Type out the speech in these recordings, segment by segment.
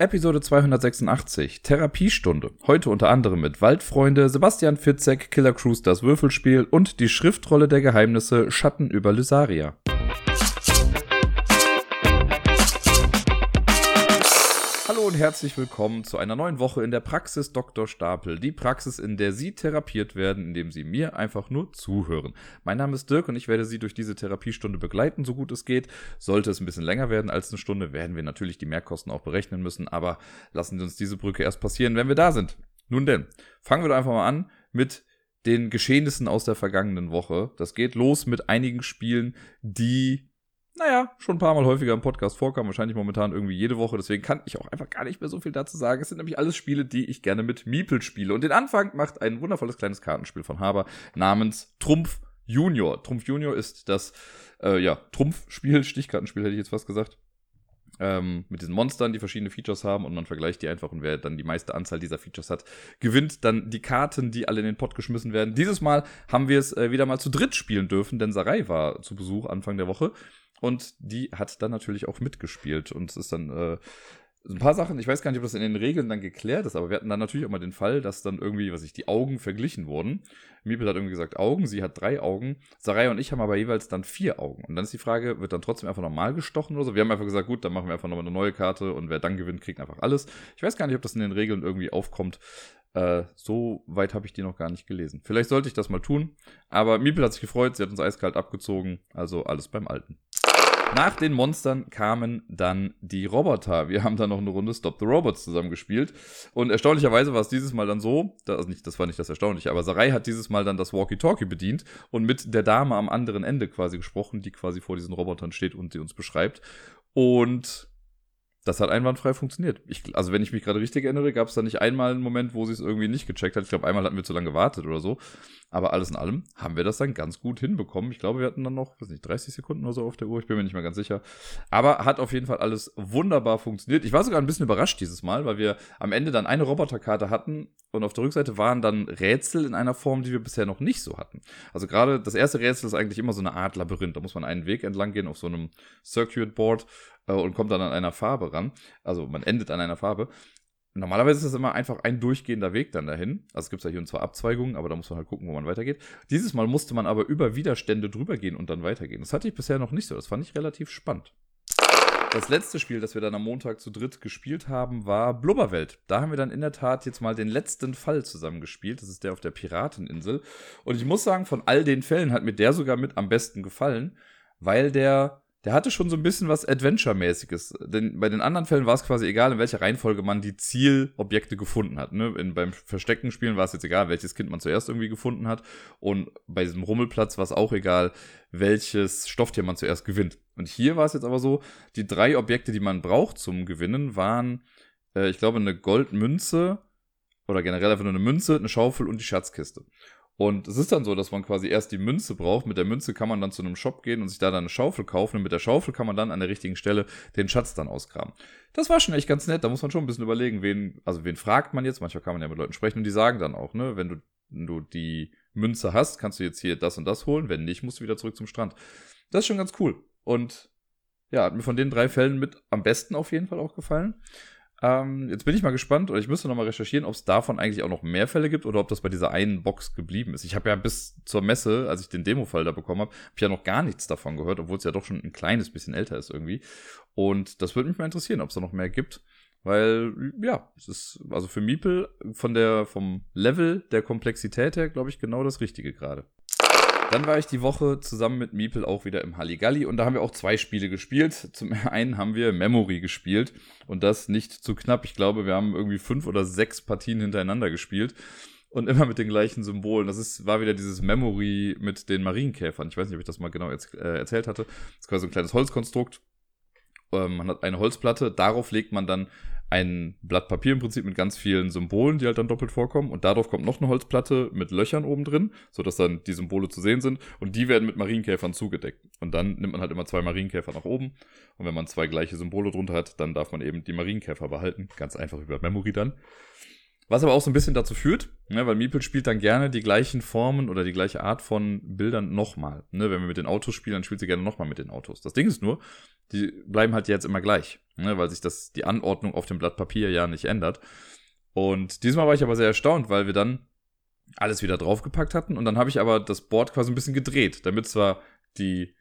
Episode 286, Therapiestunde. Heute unter anderem mit Waldfreunde, Sebastian Fitzek, Killer Cruise das Würfelspiel und die Schriftrolle der Geheimnisse Schatten über Lysaria. Und herzlich willkommen zu einer neuen Woche in der Praxis Dr. Stapel. Die Praxis, in der Sie therapiert werden, indem Sie mir einfach nur zuhören. Mein Name ist Dirk und ich werde Sie durch diese Therapiestunde begleiten, so gut es geht. Sollte es ein bisschen länger werden als eine Stunde, werden wir natürlich die Mehrkosten auch berechnen müssen, aber lassen Sie uns diese Brücke erst passieren, wenn wir da sind. Nun denn, fangen wir doch einfach mal an mit den Geschehnissen aus der vergangenen Woche. Das geht los mit einigen Spielen, die naja, schon ein paar Mal häufiger im Podcast vorkam, wahrscheinlich momentan irgendwie jede Woche. Deswegen kann ich auch einfach gar nicht mehr so viel dazu sagen. Es sind nämlich alles Spiele, die ich gerne mit Miepel spiele. Und den Anfang macht ein wundervolles kleines Kartenspiel von Haber namens Trumpf Junior. Trumpf Junior ist das, äh, ja, Trumpfspiel, Stichkartenspiel hätte ich jetzt fast gesagt. Ähm, mit diesen Monstern, die verschiedene Features haben und man vergleicht die einfach und wer dann die meiste Anzahl dieser Features hat, gewinnt dann die Karten, die alle in den Pot geschmissen werden. Dieses Mal haben wir es äh, wieder mal zu dritt spielen dürfen, denn Sarai war zu Besuch Anfang der Woche und die hat dann natürlich auch mitgespielt. Und es ist dann äh, ein paar Sachen, ich weiß gar nicht, ob das in den Regeln dann geklärt ist, aber wir hatten dann natürlich auch mal den Fall, dass dann irgendwie, was ich, die Augen verglichen wurden. Miepel hat irgendwie gesagt Augen, sie hat drei Augen. Sarai und ich haben aber jeweils dann vier Augen. Und dann ist die Frage, wird dann trotzdem einfach normal gestochen oder so? Wir haben einfach gesagt, gut, dann machen wir einfach nochmal eine neue Karte und wer dann gewinnt, kriegt einfach alles. Ich weiß gar nicht, ob das in den Regeln irgendwie aufkommt. Äh, so weit habe ich die noch gar nicht gelesen. Vielleicht sollte ich das mal tun. Aber Miepel hat sich gefreut, sie hat uns eiskalt abgezogen. Also alles beim Alten. Nach den Monstern kamen dann die Roboter. Wir haben dann noch eine Runde Stop the Robots zusammen gespielt. Und erstaunlicherweise war es dieses Mal dann so, das, also nicht, das war nicht das Erstaunliche, aber Sarai hat dieses Mal dann das Walkie-Talkie bedient und mit der Dame am anderen Ende quasi gesprochen, die quasi vor diesen Robotern steht und die uns beschreibt. Und das hat einwandfrei funktioniert. Ich, also wenn ich mich gerade richtig erinnere, gab es da nicht einmal einen Moment, wo sie es irgendwie nicht gecheckt hat. Ich glaube, einmal hatten wir zu lange gewartet oder so. Aber alles in allem haben wir das dann ganz gut hinbekommen. Ich glaube, wir hatten dann noch, weiß nicht, 30 Sekunden oder so auf der Uhr. Ich bin mir nicht mehr ganz sicher. Aber hat auf jeden Fall alles wunderbar funktioniert. Ich war sogar ein bisschen überrascht dieses Mal, weil wir am Ende dann eine Roboterkarte hatten und auf der Rückseite waren dann Rätsel in einer Form, die wir bisher noch nicht so hatten. Also gerade das erste Rätsel ist eigentlich immer so eine Art Labyrinth. Da muss man einen Weg entlang gehen auf so einem Circuit Board und kommt dann an einer Farbe ran. Also man endet an einer Farbe. Normalerweise ist es immer einfach ein durchgehender Weg dann dahin. Also es gibt ja hier und zwar Abzweigungen, aber da muss man halt gucken, wo man weitergeht. Dieses Mal musste man aber über Widerstände drüber gehen und dann weitergehen. Das hatte ich bisher noch nicht so. Das fand ich relativ spannend. Das letzte Spiel, das wir dann am Montag zu dritt gespielt haben, war Blubberwelt. Da haben wir dann in der Tat jetzt mal den letzten Fall zusammen gespielt. Das ist der auf der Pirateninsel. Und ich muss sagen, von all den Fällen hat mir der sogar mit am besten gefallen, weil der der hatte schon so ein bisschen was Adventure-mäßiges. Denn bei den anderen Fällen war es quasi egal, in welcher Reihenfolge man die Zielobjekte gefunden hat. Ne? In, beim Verstecken spielen war es jetzt egal, welches Kind man zuerst irgendwie gefunden hat. Und bei diesem Rummelplatz war es auch egal, welches Stofftier man zuerst gewinnt. Und hier war es jetzt aber so, die drei Objekte, die man braucht zum Gewinnen, waren, äh, ich glaube, eine Goldmünze oder generell einfach nur eine Münze, eine Schaufel und die Schatzkiste. Und es ist dann so, dass man quasi erst die Münze braucht. Mit der Münze kann man dann zu einem Shop gehen und sich da dann eine Schaufel kaufen. Und mit der Schaufel kann man dann an der richtigen Stelle den Schatz dann ausgraben. Das war schon echt ganz nett. Da muss man schon ein bisschen überlegen, wen, also wen fragt man jetzt. Manchmal kann man ja mit Leuten sprechen und die sagen dann auch, ne, wenn du, wenn du die Münze hast, kannst du jetzt hier das und das holen. Wenn nicht, musst du wieder zurück zum Strand. Das ist schon ganz cool. Und ja, hat mir von den drei Fällen mit am besten auf jeden Fall auch gefallen. Ähm, jetzt bin ich mal gespannt, oder ich müsste nochmal recherchieren, ob es davon eigentlich auch noch mehr Fälle gibt oder ob das bei dieser einen Box geblieben ist. Ich habe ja bis zur Messe, als ich den Demo-Fall da bekommen habe, habe ich ja noch gar nichts davon gehört, obwohl es ja doch schon ein kleines bisschen älter ist irgendwie. Und das würde mich mal interessieren, ob es da noch mehr gibt. Weil, ja, es ist also für Miepel von der, vom Level der Komplexität her, glaube ich, genau das Richtige gerade. Dann war ich die Woche zusammen mit Miepel auch wieder im Halligalli und da haben wir auch zwei Spiele gespielt. Zum einen haben wir Memory gespielt und das nicht zu knapp. Ich glaube, wir haben irgendwie fünf oder sechs Partien hintereinander gespielt und immer mit den gleichen Symbolen. Das ist, war wieder dieses Memory mit den Marienkäfern. Ich weiß nicht, ob ich das mal genau jetzt, äh, erzählt hatte. Das ist quasi ein kleines Holzkonstrukt. Ähm, man hat eine Holzplatte, darauf legt man dann ein Blatt Papier im Prinzip mit ganz vielen Symbolen, die halt dann doppelt vorkommen. Und darauf kommt noch eine Holzplatte mit Löchern oben drin, sodass dann die Symbole zu sehen sind. Und die werden mit Marienkäfern zugedeckt. Und dann nimmt man halt immer zwei Marienkäfer nach oben. Und wenn man zwei gleiche Symbole drunter hat, dann darf man eben die Marienkäfer behalten. Ganz einfach über Memory dann. Was aber auch so ein bisschen dazu führt, ne, weil Meeple spielt dann gerne die gleichen Formen oder die gleiche Art von Bildern nochmal. Ne, wenn wir mit den Autos spielen, dann spielt sie gerne nochmal mit den Autos. Das Ding ist nur, die bleiben halt jetzt immer gleich, ne, weil sich das, die Anordnung auf dem Blatt Papier ja nicht ändert. Und diesmal war ich aber sehr erstaunt, weil wir dann alles wieder draufgepackt hatten und dann habe ich aber das Board quasi ein bisschen gedreht, damit zwar die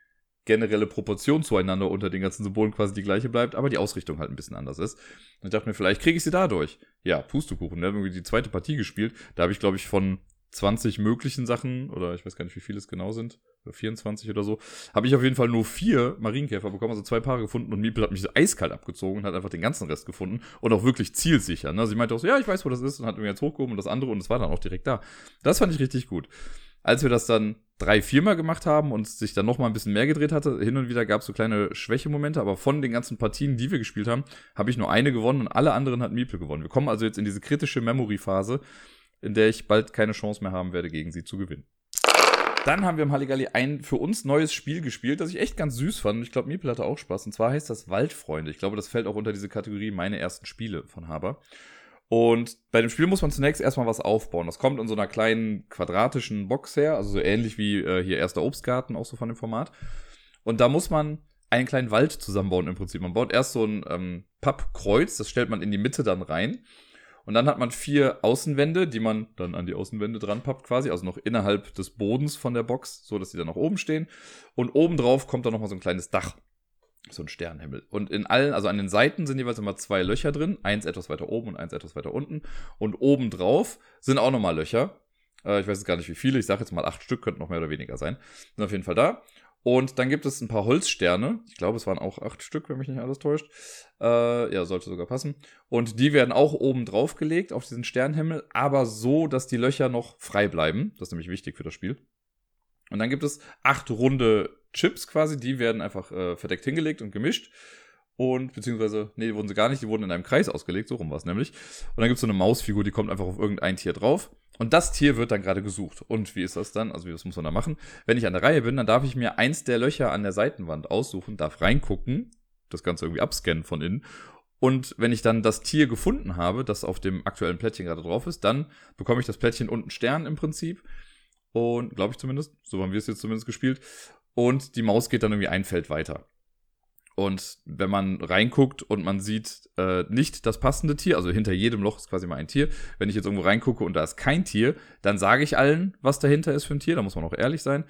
generelle Proportion zueinander unter den ganzen Symbolen quasi die gleiche bleibt, aber die Ausrichtung halt ein bisschen anders ist. Und ich dachte mir, vielleicht kriege ich sie dadurch. Ja, Pustekuchen. Haben irgendwie die zweite Partie gespielt. Da habe ich, glaube ich, von 20 möglichen Sachen, oder ich weiß gar nicht, wie viele es genau sind, 24 oder so, habe ich auf jeden Fall nur vier Marienkäfer bekommen, also zwei Paare gefunden und Miepel hat mich so eiskalt abgezogen und hat einfach den ganzen Rest gefunden und auch wirklich zielsicher. Ne? Sie meinte auch so, ja, ich weiß, wo das ist und hat mir jetzt hochgehoben und das andere und es war dann auch direkt da. Das fand ich richtig gut. Als wir das dann drei, viermal gemacht haben und sich dann nochmal ein bisschen mehr gedreht hatte, hin und wieder gab es so kleine Schwächemomente, aber von den ganzen Partien, die wir gespielt haben, habe ich nur eine gewonnen und alle anderen hat Miepel gewonnen. Wir kommen also jetzt in diese kritische Memory-Phase, in der ich bald keine Chance mehr haben werde, gegen sie zu gewinnen. Dann haben wir im Halligalli ein für uns neues Spiel gespielt, das ich echt ganz süß fand. Ich glaube, Miepel hatte auch Spaß. Und zwar heißt das Waldfreunde. Ich glaube, das fällt auch unter diese Kategorie meine ersten Spiele von Haber. Und bei dem Spiel muss man zunächst erstmal was aufbauen. Das kommt in so einer kleinen quadratischen Box her, also so ähnlich wie äh, hier erster Obstgarten, auch so von dem Format. Und da muss man einen kleinen Wald zusammenbauen im Prinzip. Man baut erst so ein ähm, Pappkreuz, das stellt man in die Mitte dann rein. Und dann hat man vier Außenwände, die man dann an die Außenwände dran pappt quasi, also noch innerhalb des Bodens von der Box, so dass die dann nach oben stehen. Und obendrauf kommt dann nochmal so ein kleines Dach. So ein Sternenhimmel. Und in allen, also an den Seiten sind jeweils immer zwei Löcher drin. Eins etwas weiter oben und eins etwas weiter unten. Und obendrauf sind auch nochmal Löcher. Äh, ich weiß jetzt gar nicht wie viele. Ich sage jetzt mal acht Stück, könnten noch mehr oder weniger sein. Sind auf jeden Fall da. Und dann gibt es ein paar Holzsterne. Ich glaube, es waren auch acht Stück, wenn mich nicht alles täuscht. Äh, ja, sollte sogar passen. Und die werden auch oben drauf gelegt auf diesen Sternenhimmel, aber so, dass die Löcher noch frei bleiben. Das ist nämlich wichtig für das Spiel. Und dann gibt es acht runde Chips quasi, die werden einfach äh, verdeckt hingelegt und gemischt. Und beziehungsweise, nee, die wurden sie gar nicht, die wurden in einem Kreis ausgelegt, so rum war es nämlich. Und dann gibt es so eine Mausfigur, die kommt einfach auf irgendein Tier drauf. Und das Tier wird dann gerade gesucht. Und wie ist das dann? Also, was muss man da machen? Wenn ich an der Reihe bin, dann darf ich mir eins der Löcher an der Seitenwand aussuchen, darf reingucken, das Ganze irgendwie abscannen von innen. Und wenn ich dann das Tier gefunden habe, das auf dem aktuellen Plättchen gerade drauf ist, dann bekomme ich das Plättchen und einen Stern im Prinzip. Und glaube ich zumindest, so haben wir es jetzt zumindest gespielt. Und die Maus geht dann irgendwie ein Feld weiter. Und wenn man reinguckt und man sieht äh, nicht das passende Tier, also hinter jedem Loch ist quasi mal ein Tier. Wenn ich jetzt irgendwo reingucke und da ist kein Tier, dann sage ich allen, was dahinter ist für ein Tier. Da muss man auch ehrlich sein.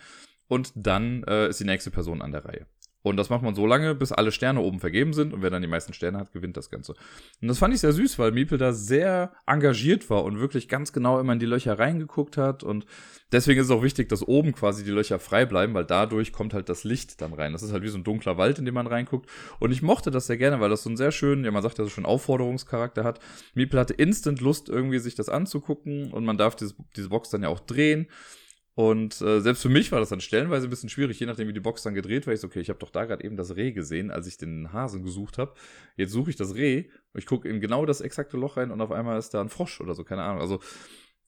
Und dann äh, ist die nächste Person an der Reihe. Und das macht man so lange, bis alle Sterne oben vergeben sind. Und wer dann die meisten Sterne hat, gewinnt das Ganze. Und das fand ich sehr süß, weil Miepel da sehr engagiert war und wirklich ganz genau immer in die Löcher reingeguckt hat. Und deswegen ist es auch wichtig, dass oben quasi die Löcher frei bleiben, weil dadurch kommt halt das Licht dann rein. Das ist halt wie so ein dunkler Wald, in den man reinguckt. Und ich mochte das sehr gerne, weil das so einen sehr schönen, ja, man sagt ja so schon Aufforderungscharakter hat. Miepel hatte instant Lust, irgendwie sich das anzugucken. Und man darf diese, diese Box dann ja auch drehen. Und äh, selbst für mich war das dann stellenweise ein bisschen schwierig, je nachdem, wie die Box dann gedreht war. Ich so, okay, ich habe doch da gerade eben das Reh gesehen, als ich den Hasen gesucht habe. Jetzt suche ich das Reh, ich gucke in genau das exakte Loch rein und auf einmal ist da ein Frosch oder so, keine Ahnung. Also,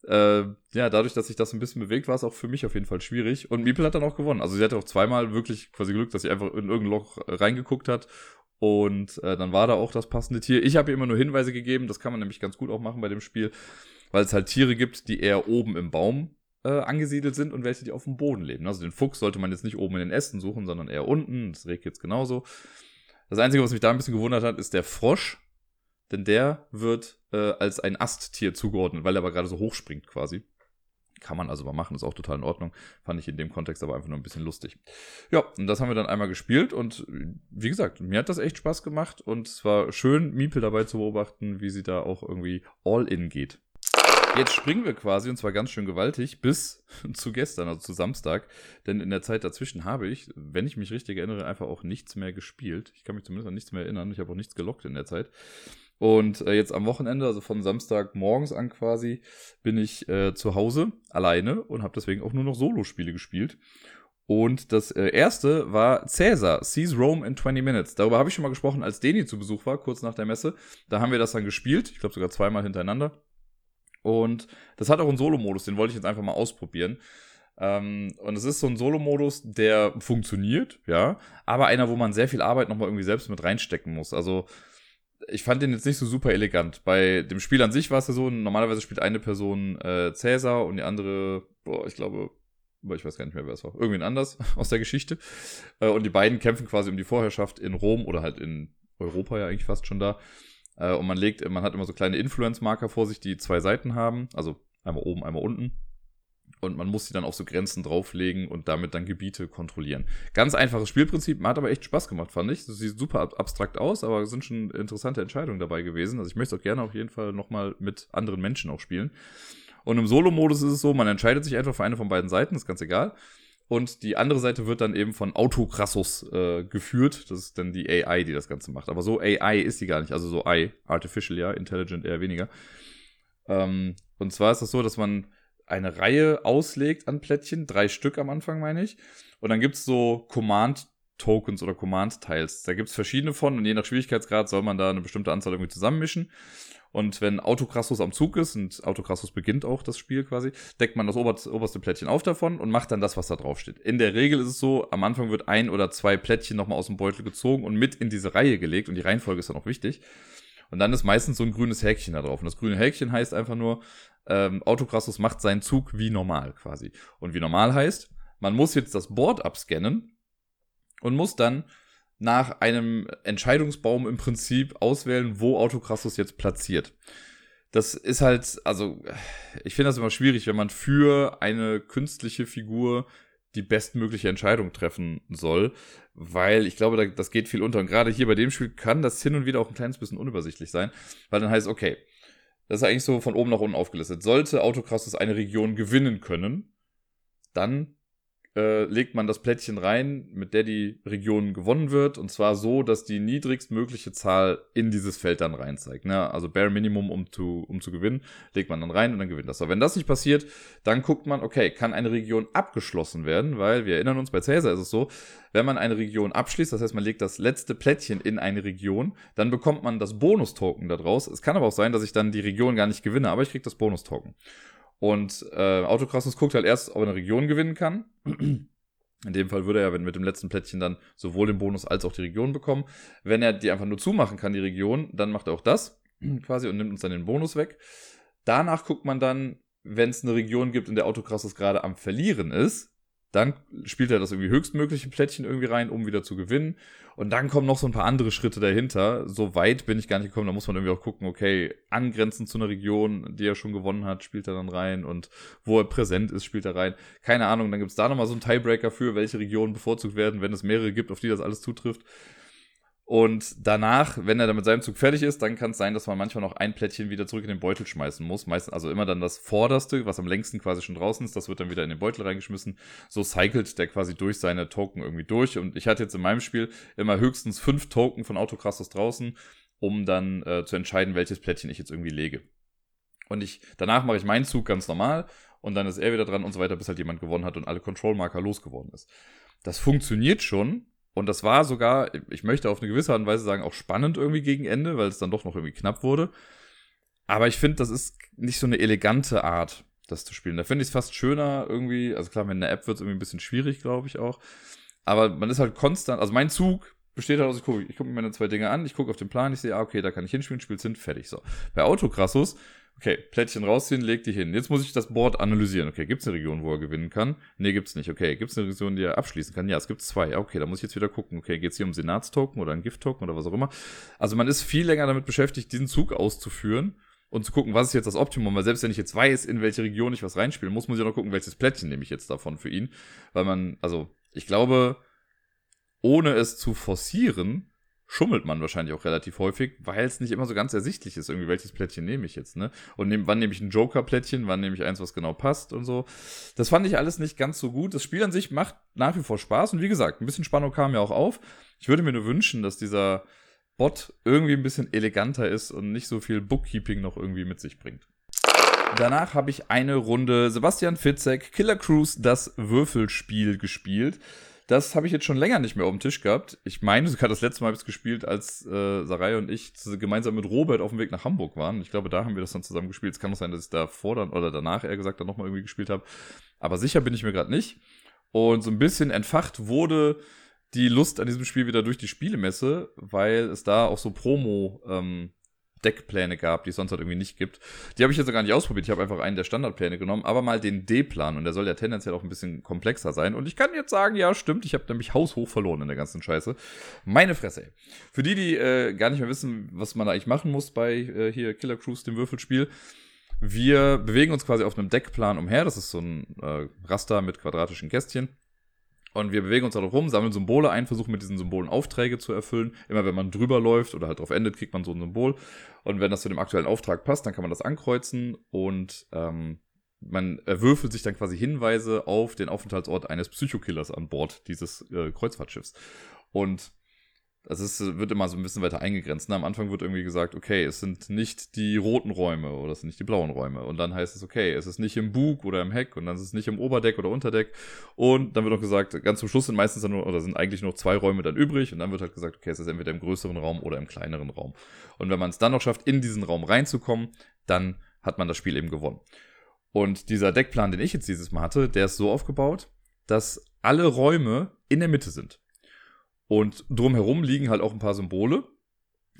äh, ja, dadurch, dass sich das ein bisschen bewegt, war es auch für mich auf jeden Fall schwierig. Und Miepel hat dann auch gewonnen. Also, sie hatte auch zweimal wirklich quasi Glück, dass sie einfach in irgendein Loch reingeguckt hat und äh, dann war da auch das passende Tier. Ich habe ihr immer nur Hinweise gegeben, das kann man nämlich ganz gut auch machen bei dem Spiel, weil es halt Tiere gibt, die eher oben im Baum äh, angesiedelt sind und welche, die auf dem Boden leben. Also den Fuchs sollte man jetzt nicht oben in den Ästen suchen, sondern eher unten. Das Reh jetzt genauso. Das Einzige, was mich da ein bisschen gewundert hat, ist der Frosch. Denn der wird äh, als ein Asttier zugeordnet, weil er aber gerade so hoch springt quasi. Kann man also mal machen, ist auch total in Ordnung. Fand ich in dem Kontext aber einfach nur ein bisschen lustig. Ja, und das haben wir dann einmal gespielt und wie gesagt, mir hat das echt Spaß gemacht und es war schön, Miepel dabei zu beobachten, wie sie da auch irgendwie all in geht. Jetzt springen wir quasi, und zwar ganz schön gewaltig, bis zu gestern, also zu Samstag. Denn in der Zeit dazwischen habe ich, wenn ich mich richtig erinnere, einfach auch nichts mehr gespielt. Ich kann mich zumindest an nichts mehr erinnern. Ich habe auch nichts gelockt in der Zeit. Und äh, jetzt am Wochenende, also von Samstag morgens an quasi, bin ich äh, zu Hause alleine und habe deswegen auch nur noch Solo-Spiele gespielt. Und das äh, erste war Caesar, Sees Rome in 20 Minutes. Darüber habe ich schon mal gesprochen, als Deni zu Besuch war, kurz nach der Messe. Da haben wir das dann gespielt, ich glaube sogar zweimal hintereinander. Und das hat auch einen Solo-Modus, den wollte ich jetzt einfach mal ausprobieren. Ähm, und es ist so ein Solo-Modus, der funktioniert, ja, aber einer, wo man sehr viel Arbeit nochmal irgendwie selbst mit reinstecken muss. Also ich fand den jetzt nicht so super elegant. Bei dem Spiel an sich war es ja so, normalerweise spielt eine Person äh, Cäsar und die andere, boah, ich glaube, ich weiß gar nicht mehr, wer es war, irgendwen anders aus der Geschichte. Äh, und die beiden kämpfen quasi um die Vorherrschaft in Rom oder halt in Europa ja eigentlich fast schon da. Äh, und man legt, man hat immer so kleine Influence-Marker vor sich, die zwei Seiten haben, also einmal oben, einmal unten. Und man muss sie dann auf so Grenzen drauflegen und damit dann Gebiete kontrollieren. Ganz einfaches Spielprinzip, hat aber echt Spaß gemacht, fand ich. Das sieht super abstrakt aus, aber es sind schon interessante Entscheidungen dabei gewesen. Also ich möchte auch gerne auf jeden Fall nochmal mit anderen Menschen auch spielen. Und im Solo-Modus ist es so, man entscheidet sich einfach für eine von beiden Seiten, ist ganz egal. Und die andere Seite wird dann eben von Autokrassus äh, geführt. Das ist dann die AI, die das Ganze macht. Aber so AI ist die gar nicht. Also so I, Artificial, ja, Intelligent eher weniger. Ähm, und zwar ist das so, dass man eine Reihe auslegt an Plättchen, drei Stück am Anfang, meine ich. Und dann gibt es so Command-Tokens oder Command-Tiles. Da gibt es verschiedene von und je nach Schwierigkeitsgrad soll man da eine bestimmte Anzahl irgendwie zusammenmischen. Und wenn Autokrassus am Zug ist, und Autokrassus beginnt auch das Spiel quasi, deckt man das oberste Plättchen auf davon und macht dann das, was da drauf steht. In der Regel ist es so, am Anfang wird ein oder zwei Plättchen nochmal aus dem Beutel gezogen und mit in diese Reihe gelegt und die Reihenfolge ist dann auch wichtig. Und dann ist meistens so ein grünes Häkchen da drauf. Und das grüne Häkchen heißt einfach nur, ähm, Autokrassus macht seinen Zug wie normal quasi. Und wie normal heißt, man muss jetzt das Board abscannen und muss dann nach einem Entscheidungsbaum im Prinzip auswählen, wo Autokrassus jetzt platziert. Das ist halt, also ich finde das immer schwierig, wenn man für eine künstliche Figur die bestmögliche Entscheidung treffen soll, weil ich glaube, das geht viel unter. Und gerade hier bei dem Spiel kann das hin und wieder auch ein kleines bisschen unübersichtlich sein, weil dann heißt, okay, das ist eigentlich so von oben nach unten aufgelistet. Sollte Autokrassus eine Region gewinnen können, dann äh, legt man das Plättchen rein, mit der die Region gewonnen wird. Und zwar so, dass die niedrigstmögliche Zahl in dieses Feld dann rein zeigt. Ne? Also Bare Minimum, um zu, um zu gewinnen, legt man dann rein und dann gewinnt das. Aber wenn das nicht passiert, dann guckt man, okay, kann eine Region abgeschlossen werden? Weil wir erinnern uns, bei Caesar ist es so, wenn man eine Region abschließt, das heißt, man legt das letzte Plättchen in eine Region, dann bekommt man das Bonus-Token daraus. Es kann aber auch sein, dass ich dann die Region gar nicht gewinne, aber ich kriege das Bonus-Token. Und äh, Autokrassus guckt halt erst, ob er eine Region gewinnen kann. In dem Fall würde er, wenn mit dem letzten Plättchen dann sowohl den Bonus als auch die Region bekommen. Wenn er die einfach nur zumachen kann, die Region, dann macht er auch das quasi und nimmt uns dann den Bonus weg. Danach guckt man dann, wenn es eine Region gibt, in der Autokrassus gerade am Verlieren ist, dann spielt er das irgendwie höchstmögliche Plättchen irgendwie rein, um wieder zu gewinnen. Und dann kommen noch so ein paar andere Schritte dahinter. So weit bin ich gar nicht gekommen. Da muss man irgendwie auch gucken, okay, angrenzend zu einer Region, die er schon gewonnen hat, spielt er dann rein. Und wo er präsent ist, spielt er rein. Keine Ahnung, dann gibt's da nochmal so einen Tiebreaker für, welche Regionen bevorzugt werden, wenn es mehrere gibt, auf die das alles zutrifft. Und danach, wenn er dann mit seinem Zug fertig ist, dann kann es sein, dass man manchmal noch ein Plättchen wieder zurück in den Beutel schmeißen muss. Meistens, also immer dann das vorderste, was am längsten quasi schon draußen ist, das wird dann wieder in den Beutel reingeschmissen. So cycelt der quasi durch seine Token irgendwie durch. Und ich hatte jetzt in meinem Spiel immer höchstens fünf Token von Autokrassus draußen, um dann äh, zu entscheiden, welches Plättchen ich jetzt irgendwie lege. Und ich, danach mache ich meinen Zug ganz normal und dann ist er wieder dran und so weiter, bis halt jemand gewonnen hat und alle Control-Marker losgeworden ist. Das funktioniert schon, und das war sogar, ich möchte auf eine gewisse Art und Weise sagen, auch spannend irgendwie gegen Ende, weil es dann doch noch irgendwie knapp wurde. Aber ich finde, das ist nicht so eine elegante Art, das zu spielen. Da finde ich es fast schöner irgendwie. Also klar, mit einer App wird es irgendwie ein bisschen schwierig, glaube ich auch. Aber man ist halt konstant, also mein Zug besteht halt aus, ich gucke guck mir meine zwei Dinge an, ich gucke auf den Plan, ich sehe, ah, okay, da kann ich hinspielen, Spiel sind, fertig. So. Bei Autokrassus Okay, Plättchen rausziehen, leg die hin. Jetzt muss ich das Board analysieren. Okay, gibt es eine Region, wo er gewinnen kann? Nee, gibt's nicht. Okay, gibt es eine Region, die er abschließen kann? Ja, es gibt zwei. Okay, da muss ich jetzt wieder gucken. Okay, geht es hier um Senatstoken oder ein Gift-Token oder was auch immer? Also man ist viel länger damit beschäftigt, diesen Zug auszuführen und zu gucken, was ist jetzt das Optimum. Weil selbst wenn ich jetzt weiß, in welche Region ich was reinspielen muss, muss ich auch noch gucken, welches Plättchen nehme ich jetzt davon für ihn. Weil man, also ich glaube, ohne es zu forcieren, schummelt man wahrscheinlich auch relativ häufig, weil es nicht immer so ganz ersichtlich ist, irgendwie, welches Plättchen nehme ich jetzt, ne? Und nehm, wann nehme ich ein Joker-Plättchen, wann nehme ich eins, was genau passt und so. Das fand ich alles nicht ganz so gut. Das Spiel an sich macht nach wie vor Spaß und wie gesagt, ein bisschen Spannung kam ja auch auf. Ich würde mir nur wünschen, dass dieser Bot irgendwie ein bisschen eleganter ist und nicht so viel Bookkeeping noch irgendwie mit sich bringt. Danach habe ich eine Runde Sebastian Fitzek, Killer Cruise, das Würfelspiel gespielt. Das habe ich jetzt schon länger nicht mehr auf dem Tisch gehabt. Ich meine sogar das letzte Mal habe ich es gespielt, als äh, Sarai und ich gemeinsam mit Robert auf dem Weg nach Hamburg waren. Ich glaube, da haben wir das dann zusammen gespielt. Es kann auch sein, dass ich davor dann oder danach, eher gesagt, dann nochmal irgendwie gespielt habe. Aber sicher bin ich mir gerade nicht. Und so ein bisschen entfacht wurde die Lust an diesem Spiel wieder durch die Spielemesse, weil es da auch so Promo ähm, Deckpläne gab, die es sonst halt irgendwie nicht gibt. Die habe ich jetzt gar nicht ausprobiert. Ich habe einfach einen der Standardpläne genommen, aber mal den D-Plan und der soll ja tendenziell auch ein bisschen komplexer sein. Und ich kann jetzt sagen, ja, stimmt, ich habe nämlich haushoch verloren in der ganzen Scheiße. Meine Fresse. Ey. Für die, die äh, gar nicht mehr wissen, was man eigentlich machen muss bei äh, hier Killer Cruise, dem Würfelspiel. Wir bewegen uns quasi auf einem Deckplan umher. Das ist so ein äh, Raster mit quadratischen Kästchen. Und wir bewegen uns da rum, sammeln Symbole ein, versuchen mit diesen Symbolen Aufträge zu erfüllen. Immer wenn man drüber läuft oder halt drauf endet, kriegt man so ein Symbol. Und wenn das zu dem aktuellen Auftrag passt, dann kann man das ankreuzen und ähm, man erwürfelt sich dann quasi Hinweise auf den Aufenthaltsort eines Psychokillers an Bord dieses äh, Kreuzfahrtschiffs. Und das ist, wird immer so ein bisschen weiter eingegrenzt. Ne? Am Anfang wird irgendwie gesagt, okay, es sind nicht die roten Räume oder es sind nicht die blauen Räume. Und dann heißt es, okay, es ist nicht im Bug oder im Heck und dann ist es nicht im Oberdeck oder Unterdeck. Und dann wird auch gesagt, ganz zum Schluss sind meistens dann nur, oder sind eigentlich nur zwei Räume dann übrig. Und dann wird halt gesagt, okay, es ist entweder im größeren Raum oder im kleineren Raum. Und wenn man es dann noch schafft, in diesen Raum reinzukommen, dann hat man das Spiel eben gewonnen. Und dieser Deckplan, den ich jetzt dieses Mal hatte, der ist so aufgebaut, dass alle Räume in der Mitte sind. Und drumherum liegen halt auch ein paar Symbole,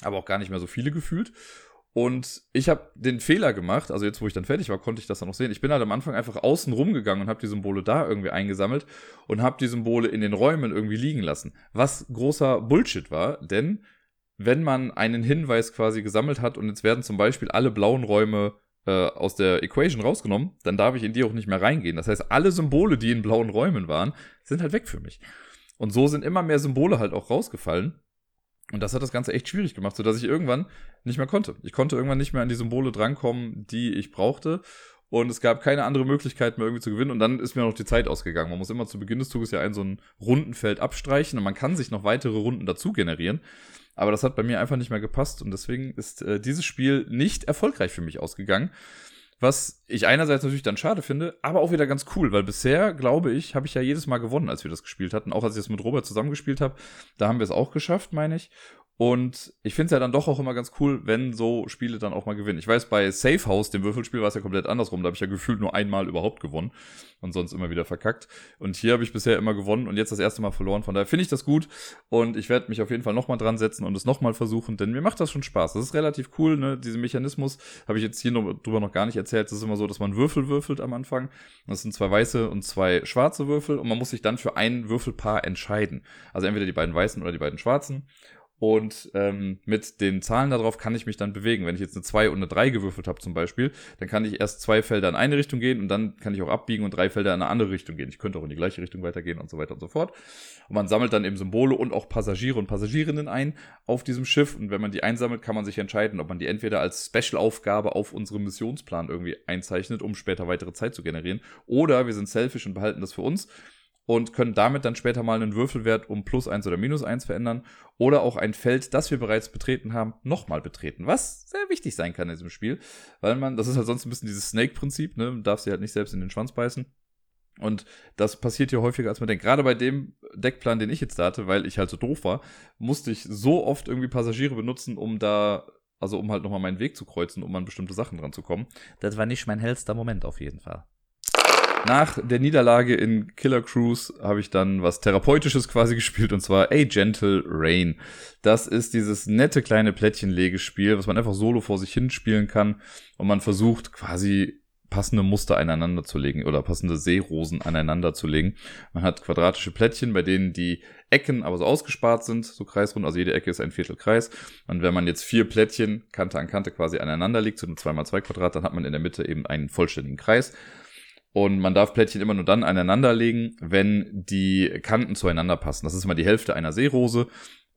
aber auch gar nicht mehr so viele gefühlt. Und ich habe den Fehler gemacht, also jetzt, wo ich dann fertig war, konnte ich das dann noch sehen. Ich bin halt am Anfang einfach außen rumgegangen und habe die Symbole da irgendwie eingesammelt und habe die Symbole in den Räumen irgendwie liegen lassen. Was großer Bullshit war, denn wenn man einen Hinweis quasi gesammelt hat und jetzt werden zum Beispiel alle blauen Räume äh, aus der Equation rausgenommen, dann darf ich in die auch nicht mehr reingehen. Das heißt, alle Symbole, die in blauen Räumen waren, sind halt weg für mich. Und so sind immer mehr Symbole halt auch rausgefallen. Und das hat das Ganze echt schwierig gemacht, sodass ich irgendwann nicht mehr konnte. Ich konnte irgendwann nicht mehr an die Symbole drankommen, die ich brauchte. Und es gab keine andere Möglichkeit mehr irgendwie zu gewinnen. Und dann ist mir noch die Zeit ausgegangen. Man muss immer zu Beginn des Zuges ja ein so ein Rundenfeld abstreichen und man kann sich noch weitere Runden dazu generieren. Aber das hat bei mir einfach nicht mehr gepasst und deswegen ist äh, dieses Spiel nicht erfolgreich für mich ausgegangen. Was ich einerseits natürlich dann schade finde, aber auch wieder ganz cool, weil bisher, glaube ich, habe ich ja jedes Mal gewonnen, als wir das gespielt hatten. Auch als ich das mit Robert zusammengespielt habe, da haben wir es auch geschafft, meine ich. Und ich finde es ja dann doch auch immer ganz cool, wenn so Spiele dann auch mal gewinnen. Ich weiß, bei Safe House, dem Würfelspiel, war es ja komplett andersrum. Da habe ich ja gefühlt nur einmal überhaupt gewonnen und sonst immer wieder verkackt. Und hier habe ich bisher immer gewonnen und jetzt das erste Mal verloren. Von daher finde ich das gut und ich werde mich auf jeden Fall nochmal dran setzen und es nochmal versuchen, denn mir macht das schon Spaß. Das ist relativ cool, ne? Diesen Mechanismus habe ich jetzt hier noch, drüber noch gar nicht erzählt. Es ist immer so, dass man Würfel würfelt am Anfang. Das sind zwei weiße und zwei schwarze Würfel und man muss sich dann für ein Würfelpaar entscheiden. Also entweder die beiden weißen oder die beiden schwarzen. Und ähm, mit den Zahlen darauf kann ich mich dann bewegen. Wenn ich jetzt eine 2 und eine 3 gewürfelt habe zum Beispiel, dann kann ich erst zwei Felder in eine Richtung gehen und dann kann ich auch abbiegen und drei Felder in eine andere Richtung gehen. Ich könnte auch in die gleiche Richtung weitergehen und so weiter und so fort. Und man sammelt dann eben Symbole und auch Passagiere und Passagierinnen ein auf diesem Schiff. Und wenn man die einsammelt, kann man sich entscheiden, ob man die entweder als Special-Aufgabe auf unserem Missionsplan irgendwie einzeichnet, um später weitere Zeit zu generieren. Oder wir sind selfish und behalten das für uns und können damit dann später mal einen Würfelwert um plus eins oder minus eins verändern oder auch ein Feld, das wir bereits betreten haben, nochmal betreten, was sehr wichtig sein kann in diesem Spiel, weil man, das ist halt sonst ein bisschen dieses Snake-Prinzip, ne, man darf sie halt nicht selbst in den Schwanz beißen. Und das passiert hier häufiger, als man denkt. Gerade bei dem Deckplan, den ich jetzt da hatte, weil ich halt so doof war, musste ich so oft irgendwie Passagiere benutzen, um da, also um halt nochmal meinen Weg zu kreuzen, um an bestimmte Sachen dran zu kommen. Das war nicht mein hellster Moment auf jeden Fall. Nach der Niederlage in Killer Cruise habe ich dann was Therapeutisches quasi gespielt und zwar A Gentle Rain. Das ist dieses nette kleine Plättchenlegespiel, was man einfach solo vor sich hin spielen kann und man versucht quasi passende Muster aneinander zu legen oder passende Seerosen aneinander zu legen. Man hat quadratische Plättchen, bei denen die Ecken aber so ausgespart sind, so kreisrund, also jede Ecke ist ein Viertel Kreis. Und wenn man jetzt vier Plättchen Kante an Kante quasi aneinander legt, so ein 2x2 Quadrat, dann hat man in der Mitte eben einen vollständigen Kreis. Und man darf Plättchen immer nur dann aneinander legen, wenn die Kanten zueinander passen. Das ist immer die Hälfte einer Seerose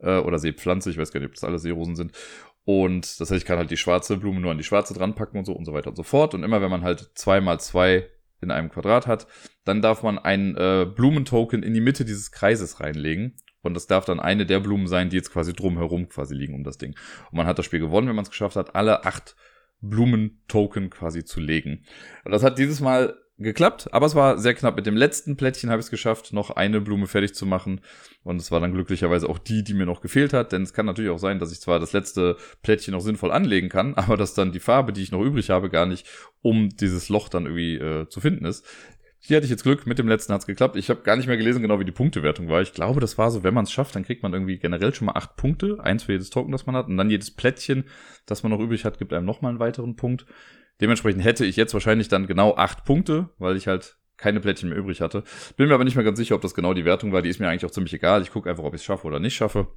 äh, oder Seepflanze. Ich weiß gar nicht, ob das alle Seerosen sind. Und das heißt, ich kann halt die schwarze Blume nur an die schwarze dran packen und so und so weiter und so fort. Und immer wenn man halt zwei mal zwei in einem Quadrat hat, dann darf man ein äh, Blumentoken in die Mitte dieses Kreises reinlegen. Und das darf dann eine der Blumen sein, die jetzt quasi drumherum quasi liegen um das Ding. Und man hat das Spiel gewonnen, wenn man es geschafft hat, alle acht Blumentoken quasi zu legen. Und das hat dieses Mal geklappt, aber es war sehr knapp. Mit dem letzten Plättchen habe ich es geschafft, noch eine Blume fertig zu machen. Und es war dann glücklicherweise auch die, die mir noch gefehlt hat. Denn es kann natürlich auch sein, dass ich zwar das letzte Plättchen noch sinnvoll anlegen kann, aber dass dann die Farbe, die ich noch übrig habe, gar nicht um dieses Loch dann irgendwie äh, zu finden ist. Hier hatte ich jetzt Glück, mit dem letzten hat's geklappt. Ich habe gar nicht mehr gelesen, genau wie die Punktewertung war. Ich glaube, das war so, wenn man es schafft, dann kriegt man irgendwie generell schon mal acht Punkte, eins für jedes Token, das man hat, und dann jedes Plättchen, das man noch übrig hat, gibt einem nochmal einen weiteren Punkt. Dementsprechend hätte ich jetzt wahrscheinlich dann genau acht Punkte, weil ich halt keine Plättchen mehr übrig hatte. Bin mir aber nicht mehr ganz sicher, ob das genau die Wertung war. Die ist mir eigentlich auch ziemlich egal. Ich gucke einfach, ob ich es schaffe oder nicht schaffe.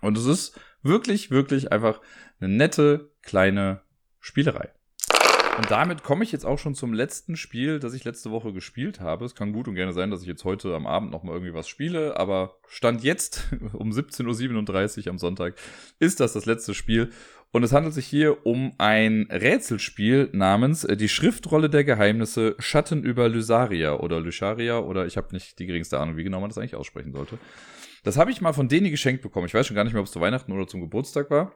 Und es ist wirklich, wirklich einfach eine nette kleine Spielerei. Und damit komme ich jetzt auch schon zum letzten Spiel, das ich letzte Woche gespielt habe. Es kann gut und gerne sein, dass ich jetzt heute am Abend nochmal irgendwie was spiele, aber Stand jetzt um 17.37 Uhr am Sonntag ist das das letzte Spiel. Und es handelt sich hier um ein Rätselspiel namens äh, Die Schriftrolle der Geheimnisse Schatten über Lysaria oder Lysaria oder ich habe nicht die geringste Ahnung, wie genau man das eigentlich aussprechen sollte. Das habe ich mal von Deni geschenkt bekommen. Ich weiß schon gar nicht mehr, ob es zu Weihnachten oder zum Geburtstag war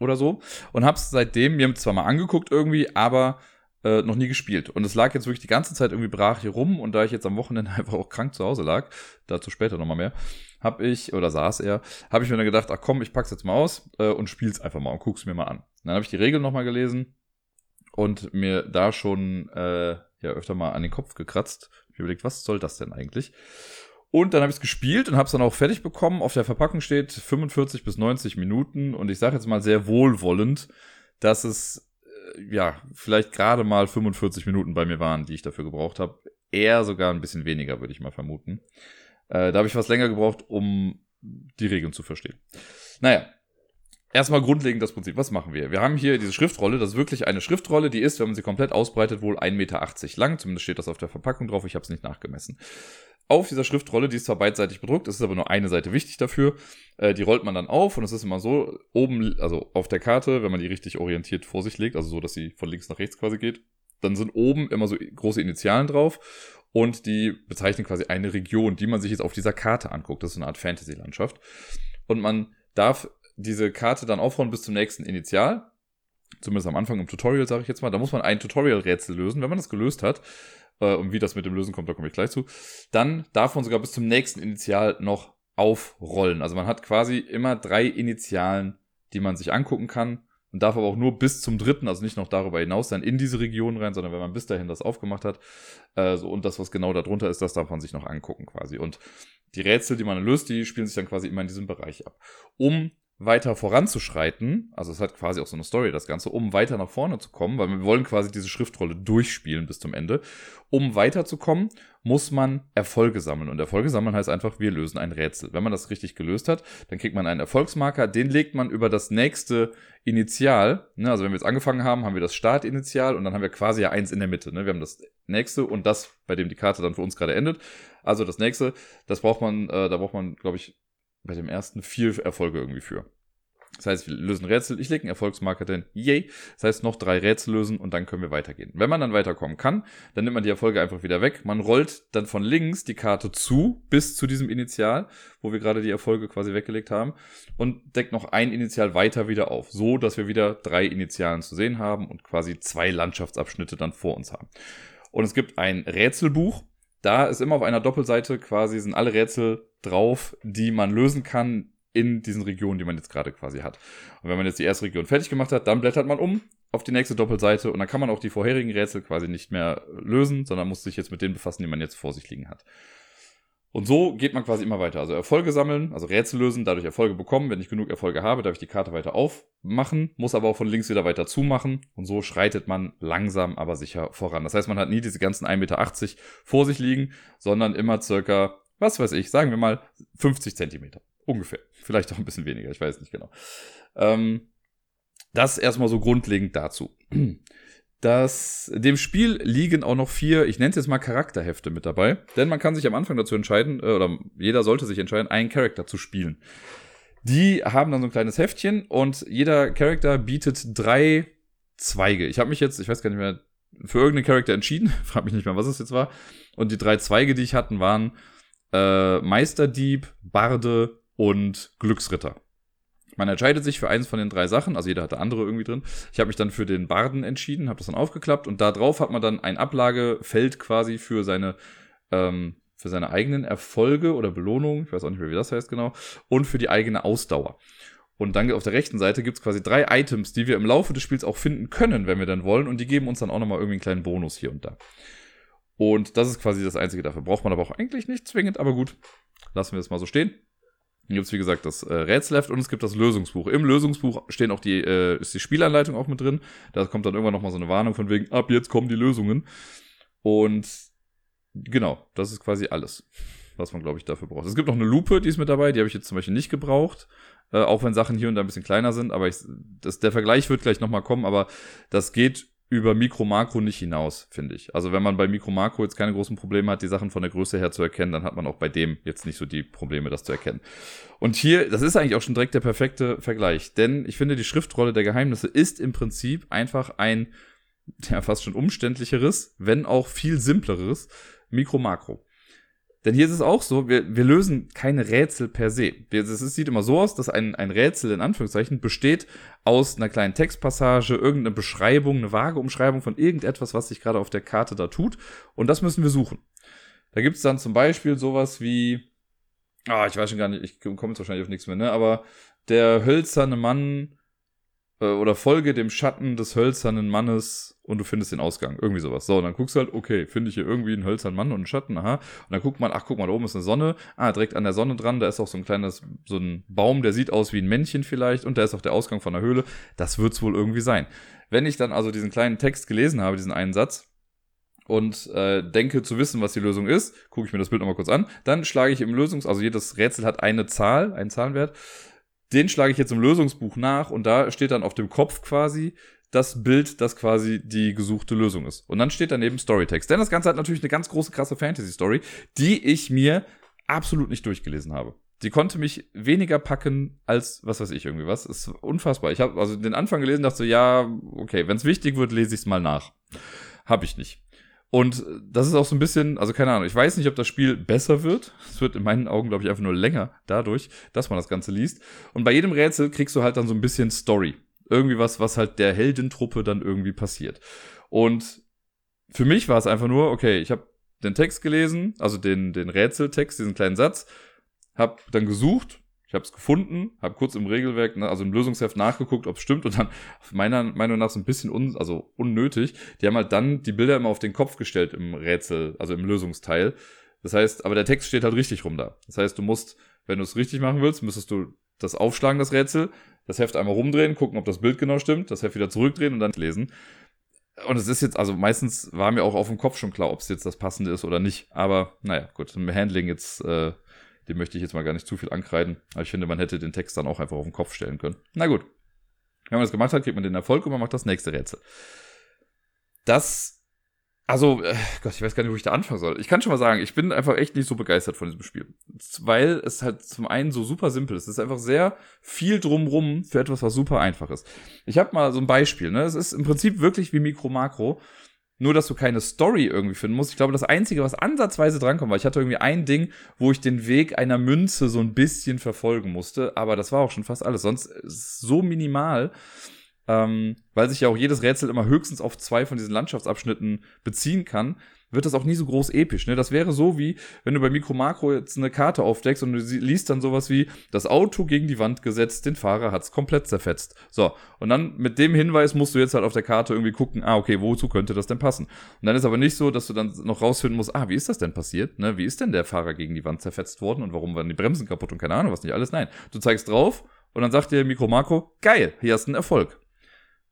oder so. Und habe es seitdem mir zwar mal angeguckt irgendwie, aber äh, noch nie gespielt. Und es lag jetzt wirklich die ganze Zeit irgendwie brach hier rum. Und da ich jetzt am Wochenende einfach auch krank zu Hause lag, dazu später nochmal mehr, habe ich, oder saß er, habe ich mir dann gedacht, ach komm, ich pack's jetzt mal aus äh, und spiel's einfach mal und guck's mir mal an. Dann habe ich die Regeln nochmal gelesen und mir da schon äh, ja öfter mal an den Kopf gekratzt. Ich überlegt, was soll das denn eigentlich? Und dann habe ich es gespielt und habe es dann auch fertig bekommen. Auf der Verpackung steht 45 bis 90 Minuten und ich sage jetzt mal sehr wohlwollend, dass es äh, ja vielleicht gerade mal 45 Minuten bei mir waren, die ich dafür gebraucht habe. Eher sogar ein bisschen weniger, würde ich mal vermuten. Äh, da habe ich was länger gebraucht, um die Regeln zu verstehen. Naja, erstmal grundlegend das Prinzip. Was machen wir? Wir haben hier diese Schriftrolle. Das ist wirklich eine Schriftrolle, die ist, wenn man sie komplett ausbreitet, wohl 1,80 Meter lang. Zumindest steht das auf der Verpackung drauf. Ich habe es nicht nachgemessen. Auf dieser Schriftrolle, die ist zwar beidseitig bedruckt, es ist aber nur eine Seite wichtig dafür. Äh, die rollt man dann auf und es ist immer so, oben, also auf der Karte, wenn man die richtig orientiert vor sich legt, also so, dass sie von links nach rechts quasi geht, dann sind oben immer so große Initialen drauf und die bezeichnen quasi eine Region, die man sich jetzt auf dieser Karte anguckt. Das ist eine Art Fantasy-Landschaft. Und man darf diese Karte dann aufrollen bis zum nächsten Initial. Zumindest am Anfang im Tutorial, sage ich jetzt mal. Da muss man ein Tutorial-Rätsel lösen. Wenn man das gelöst hat, äh, und wie das mit dem Lösen kommt, da komme ich gleich zu, dann darf man sogar bis zum nächsten Initial noch aufrollen. Also man hat quasi immer drei Initialen, die man sich angucken kann und darf aber auch nur bis zum dritten, also nicht noch darüber hinaus sein, in diese Region rein, sondern wenn man bis dahin das aufgemacht hat äh, so, und das, was genau darunter ist, das darf man sich noch angucken quasi. Und die Rätsel, die man löst, die spielen sich dann quasi immer in diesem Bereich ab. Um weiter voranzuschreiten, also es hat quasi auch so eine Story, das Ganze, um weiter nach vorne zu kommen, weil wir wollen quasi diese Schriftrolle durchspielen bis zum Ende. Um weiterzukommen, muss man Erfolge sammeln. Und Erfolge sammeln heißt einfach, wir lösen ein Rätsel. Wenn man das richtig gelöst hat, dann kriegt man einen Erfolgsmarker, den legt man über das nächste Initial. Ne? Also wenn wir jetzt angefangen haben, haben wir das Startinitial und dann haben wir quasi ja eins in der Mitte. Ne? Wir haben das nächste und das, bei dem die Karte dann für uns gerade endet. Also das nächste, das braucht man, äh, da braucht man, glaube ich, bei dem ersten vier Erfolge irgendwie für. Das heißt, wir lösen Rätsel, ich lege einen Erfolgsmarker denn yay. Das heißt, noch drei Rätsel lösen und dann können wir weitergehen. Wenn man dann weiterkommen kann, dann nimmt man die Erfolge einfach wieder weg. Man rollt dann von links die Karte zu, bis zu diesem Initial, wo wir gerade die Erfolge quasi weggelegt haben, und deckt noch ein Initial weiter wieder auf. So, dass wir wieder drei Initialen zu sehen haben und quasi zwei Landschaftsabschnitte dann vor uns haben. Und es gibt ein Rätselbuch, da ist immer auf einer Doppelseite quasi sind alle Rätsel drauf, die man lösen kann in diesen Regionen, die man jetzt gerade quasi hat. Und wenn man jetzt die erste Region fertig gemacht hat, dann blättert man um auf die nächste Doppelseite und dann kann man auch die vorherigen Rätsel quasi nicht mehr lösen, sondern muss sich jetzt mit denen befassen, die man jetzt vor sich liegen hat. Und so geht man quasi immer weiter. Also Erfolge sammeln, also Rätsel lösen, dadurch Erfolge bekommen. Wenn ich genug Erfolge habe, darf ich die Karte weiter aufmachen, muss aber auch von links wieder weiter zumachen. Und so schreitet man langsam, aber sicher voran. Das heißt, man hat nie diese ganzen 1,80 Meter vor sich liegen, sondern immer circa, was weiß ich, sagen wir mal 50 Zentimeter. Ungefähr. Vielleicht auch ein bisschen weniger, ich weiß nicht genau. Ähm, das erstmal so grundlegend dazu. Das, dem Spiel liegen auch noch vier, ich nenne es jetzt mal Charakterhefte mit dabei. Denn man kann sich am Anfang dazu entscheiden, äh, oder jeder sollte sich entscheiden, einen Charakter zu spielen. Die haben dann so ein kleines Heftchen und jeder Charakter bietet drei Zweige. Ich habe mich jetzt, ich weiß gar nicht mehr, für irgendeinen Charakter entschieden. Frag mich nicht mehr, was es jetzt war. Und die drei Zweige, die ich hatten, waren äh, Meisterdieb, Barde und Glücksritter. Man entscheidet sich für eins von den drei Sachen, also jeder hatte andere irgendwie drin. Ich habe mich dann für den Barden entschieden, habe das dann aufgeklappt und da drauf hat man dann ein Ablagefeld quasi für seine ähm, für seine eigenen Erfolge oder Belohnungen, ich weiß auch nicht mehr, wie das heißt genau, und für die eigene Ausdauer. Und dann auf der rechten Seite gibt's quasi drei Items, die wir im Laufe des Spiels auch finden können, wenn wir dann wollen, und die geben uns dann auch nochmal irgendwie einen kleinen Bonus hier und da. Und das ist quasi das Einzige dafür. Braucht man aber auch eigentlich nicht zwingend, aber gut, lassen wir es mal so stehen. Gibt es, wie gesagt, das äh, Rätselheft und es gibt das Lösungsbuch. Im Lösungsbuch stehen auch die, äh, ist die Spielanleitung auch mit drin. Da kommt dann irgendwann nochmal so eine Warnung von wegen, ab jetzt kommen die Lösungen. Und genau, das ist quasi alles, was man, glaube ich, dafür braucht. Es gibt noch eine Lupe, die ist mit dabei, die habe ich jetzt zum Beispiel nicht gebraucht. Äh, auch wenn Sachen hier und da ein bisschen kleiner sind, aber ich, das, der Vergleich wird gleich nochmal kommen, aber das geht über Mikro-Makro nicht hinaus, finde ich. Also wenn man bei Mikro-Makro jetzt keine großen Probleme hat, die Sachen von der Größe her zu erkennen, dann hat man auch bei dem jetzt nicht so die Probleme, das zu erkennen. Und hier, das ist eigentlich auch schon direkt der perfekte Vergleich, denn ich finde, die Schriftrolle der Geheimnisse ist im Prinzip einfach ein, ja, fast schon umständlicheres, wenn auch viel simpleres Mikro-Makro. Denn hier ist es auch so, wir, wir lösen keine Rätsel per se. Es sieht immer so aus, dass ein, ein Rätsel in Anführungszeichen besteht aus einer kleinen Textpassage, irgendeine Beschreibung, eine vage Umschreibung von irgendetwas, was sich gerade auf der Karte da tut. Und das müssen wir suchen. Da gibt es dann zum Beispiel sowas wie, ah, ich weiß schon gar nicht, ich komme jetzt wahrscheinlich auf nichts mehr, ne? Aber der hölzerne Mann äh, oder folge dem Schatten des hölzernen Mannes und du findest den Ausgang. Irgendwie sowas. So, und dann guckst du halt, okay, finde ich hier irgendwie einen hölzernen Mann und einen Schatten, aha. Und dann guckt man, ach, guck mal, da oben ist eine Sonne. Ah, direkt an der Sonne dran, da ist auch so ein kleines, so ein Baum, der sieht aus wie ein Männchen vielleicht und da ist auch der Ausgang von der Höhle. Das wird's wohl irgendwie sein. Wenn ich dann also diesen kleinen Text gelesen habe, diesen einen Satz, und äh, denke zu wissen, was die Lösung ist, gucke ich mir das Bild nochmal kurz an, dann schlage ich im Lösungs-, also jedes Rätsel hat eine Zahl, einen Zahlenwert, den schlage ich jetzt im Lösungsbuch nach und da steht dann auf dem Kopf quasi das Bild, das quasi die gesuchte Lösung ist. Und dann steht daneben Storytext. Denn das Ganze hat natürlich eine ganz große, krasse Fantasy-Story, die ich mir absolut nicht durchgelesen habe. Die konnte mich weniger packen als, was weiß ich, irgendwie was. Ist unfassbar. Ich habe also den Anfang gelesen, dachte so, ja, okay, wenn es wichtig wird, lese ich es mal nach. Hab ich nicht. Und das ist auch so ein bisschen, also keine Ahnung, ich weiß nicht, ob das Spiel besser wird. Es wird in meinen Augen, glaube ich, einfach nur länger dadurch, dass man das Ganze liest. Und bei jedem Rätsel kriegst du halt dann so ein bisschen Story. Irgendwie was, was halt der Heldentruppe dann irgendwie passiert. Und für mich war es einfach nur, okay, ich habe den Text gelesen, also den, den Rätseltext, diesen kleinen Satz, habe dann gesucht, ich habe es gefunden, habe kurz im Regelwerk, ne, also im Lösungsheft nachgeguckt, ob es stimmt und dann meiner Meinung nach so ein bisschen un, also unnötig. Die haben halt dann die Bilder immer auf den Kopf gestellt im Rätsel, also im Lösungsteil. Das heißt, aber der Text steht halt richtig rum da. Das heißt, du musst, wenn du es richtig machen willst, müsstest du das aufschlagen, das Rätsel, das Heft einmal rumdrehen, gucken, ob das Bild genau stimmt, das Heft wieder zurückdrehen und dann lesen. Und es ist jetzt, also meistens war mir auch auf dem Kopf schon klar, ob es jetzt das Passende ist oder nicht. Aber naja, gut, im Handling jetzt äh, dem möchte ich jetzt mal gar nicht zu viel ankreiden. Aber ich finde, man hätte den Text dann auch einfach auf den Kopf stellen können. Na gut. Wenn man das gemacht hat, kriegt man den Erfolg und man macht das nächste Rätsel. Das, also, äh, Gott, ich weiß gar nicht, wo ich da anfangen soll. Ich kann schon mal sagen, ich bin einfach echt nicht so begeistert von diesem Spiel. Weil es halt zum einen so super simpel ist. Es ist einfach sehr viel drumrum für etwas, was super einfach ist. Ich habe mal so ein Beispiel, ne? Es ist im Prinzip wirklich wie Mikro Makro. Nur, dass du keine Story irgendwie finden musst. Ich glaube, das Einzige, was ansatzweise drankommt, war, ich hatte irgendwie ein Ding, wo ich den Weg einer Münze so ein bisschen verfolgen musste, aber das war auch schon fast alles. Sonst es so minimal, ähm, weil sich ja auch jedes Rätsel immer höchstens auf zwei von diesen Landschaftsabschnitten beziehen kann, wird das auch nie so groß episch. Ne? Das wäre so wie, wenn du bei Mikro Makro jetzt eine Karte aufdeckst und du liest dann sowas wie, das Auto gegen die Wand gesetzt, den Fahrer hat's komplett zerfetzt. So, und dann mit dem Hinweis musst du jetzt halt auf der Karte irgendwie gucken, ah, okay, wozu könnte das denn passen? Und dann ist aber nicht so, dass du dann noch rausfinden musst, ah, wie ist das denn passiert? Ne? Wie ist denn der Fahrer gegen die Wand zerfetzt worden und warum waren die Bremsen kaputt und keine Ahnung was nicht alles? Nein, du zeigst drauf und dann sagt dir Mikro Makro, geil, hier hast du einen Erfolg.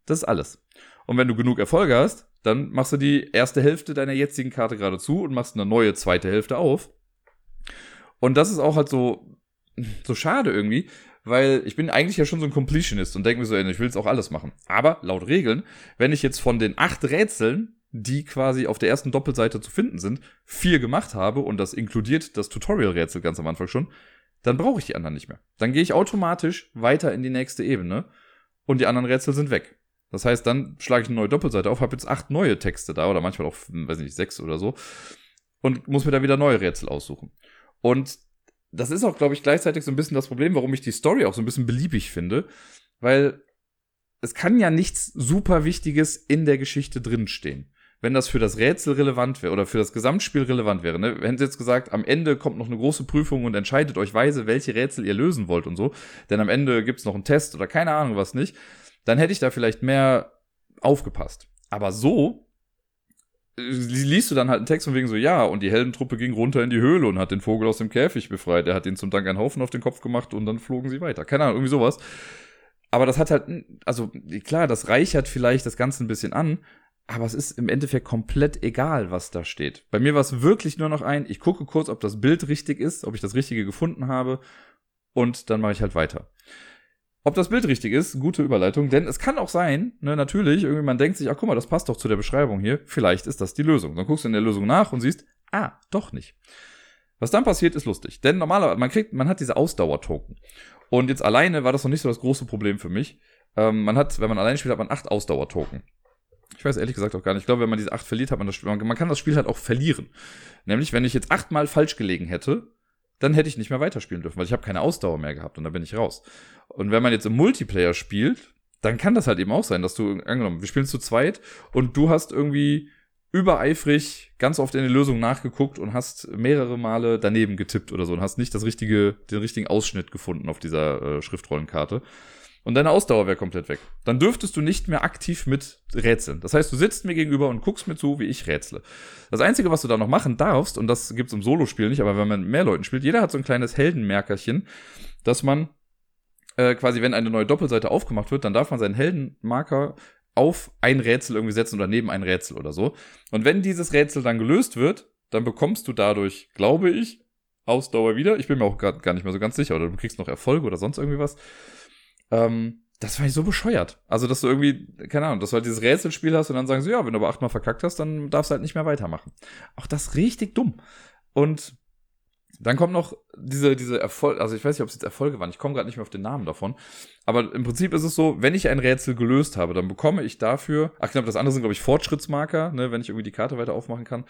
Das ist alles. Und wenn du genug Erfolge hast, dann machst du die erste Hälfte deiner jetzigen Karte gerade zu und machst eine neue zweite Hälfte auf. Und das ist auch halt so, so schade irgendwie, weil ich bin eigentlich ja schon so ein Completionist und denke mir so, ich will jetzt auch alles machen. Aber laut Regeln, wenn ich jetzt von den acht Rätseln, die quasi auf der ersten Doppelseite zu finden sind, vier gemacht habe und das inkludiert das Tutorial-Rätsel ganz am Anfang schon, dann brauche ich die anderen nicht mehr. Dann gehe ich automatisch weiter in die nächste Ebene und die anderen Rätsel sind weg. Das heißt, dann schlage ich eine neue Doppelseite auf, habe jetzt acht neue Texte da oder manchmal auch, weiß nicht, sechs oder so und muss mir dann wieder neue Rätsel aussuchen. Und das ist auch, glaube ich, gleichzeitig so ein bisschen das Problem, warum ich die Story auch so ein bisschen beliebig finde, weil es kann ja nichts super Wichtiges in der Geschichte drinstehen. Wenn das für das Rätsel relevant wäre oder für das Gesamtspiel relevant wäre, ne? Hätten sie jetzt gesagt, am Ende kommt noch eine große Prüfung und entscheidet euch weise, welche Rätsel ihr lösen wollt und so, denn am Ende gibt's noch einen Test oder keine Ahnung was nicht, dann hätte ich da vielleicht mehr aufgepasst. Aber so liest du dann halt einen Text von wegen so, ja, und die Heldentruppe ging runter in die Höhle und hat den Vogel aus dem Käfig befreit. Er hat ihn zum Dank einen Haufen auf den Kopf gemacht und dann flogen sie weiter. Keine Ahnung, irgendwie sowas. Aber das hat halt, also klar, das reichert vielleicht das Ganze ein bisschen an, aber es ist im Endeffekt komplett egal, was da steht. Bei mir war es wirklich nur noch ein, ich gucke kurz, ob das Bild richtig ist, ob ich das Richtige gefunden habe und dann mache ich halt weiter. Ob das Bild richtig ist, gute Überleitung, denn es kann auch sein, ne, natürlich, irgendwie man denkt sich, ach guck mal, das passt doch zu der Beschreibung hier, vielleicht ist das die Lösung. Dann guckst du in der Lösung nach und siehst, ah, doch nicht. Was dann passiert, ist lustig, denn normalerweise, man kriegt, man hat diese Ausdauertoken. Und jetzt alleine war das noch nicht so das große Problem für mich. Ähm, man hat, wenn man alleine spielt, hat man acht Ausdauertoken. Ich weiß ehrlich gesagt auch gar nicht. Ich glaube, wenn man diese acht verliert, hat man das Spiel, man kann das Spiel halt auch verlieren. Nämlich, wenn ich jetzt achtmal falsch gelegen hätte, dann hätte ich nicht mehr weiterspielen dürfen, weil ich habe keine Ausdauer mehr gehabt und dann bin ich raus. Und wenn man jetzt im Multiplayer spielt, dann kann das halt eben auch sein, dass du, angenommen, wir spielen zu zweit und du hast irgendwie übereifrig ganz oft in die Lösung nachgeguckt und hast mehrere Male daneben getippt oder so und hast nicht das richtige, den richtigen Ausschnitt gefunden auf dieser äh, Schriftrollenkarte und deine Ausdauer wäre komplett weg. Dann dürftest du nicht mehr aktiv mit rätseln. Das heißt, du sitzt mir gegenüber und guckst mir zu, wie ich rätsle. Das Einzige, was du da noch machen darfst, und das gibt's im Solospiel nicht, aber wenn man mehr Leuten spielt, jeder hat so ein kleines Heldenmerkerchen, dass man äh, quasi, wenn eine neue Doppelseite aufgemacht wird, dann darf man seinen Heldenmarker auf ein Rätsel irgendwie setzen oder neben ein Rätsel oder so. Und wenn dieses Rätsel dann gelöst wird, dann bekommst du dadurch, glaube ich, Ausdauer wieder. Ich bin mir auch gar, gar nicht mehr so ganz sicher. Oder du kriegst noch Erfolge oder sonst irgendwie was. Ähm, das fand ich so bescheuert. Also, dass du irgendwie, keine Ahnung, dass du halt dieses Rätselspiel hast und dann sagen sie, ja, wenn du aber achtmal verkackt hast, dann darfst du halt nicht mehr weitermachen. Auch das richtig dumm. Und dann kommt noch diese, diese Erfolge, also ich weiß nicht, ob es jetzt Erfolge waren, ich komme gerade nicht mehr auf den Namen davon. Aber im Prinzip ist es so, wenn ich ein Rätsel gelöst habe, dann bekomme ich dafür, ach genau, das andere sind, glaube ich, Fortschrittsmarker, ne, wenn ich irgendwie die Karte weiter aufmachen kann.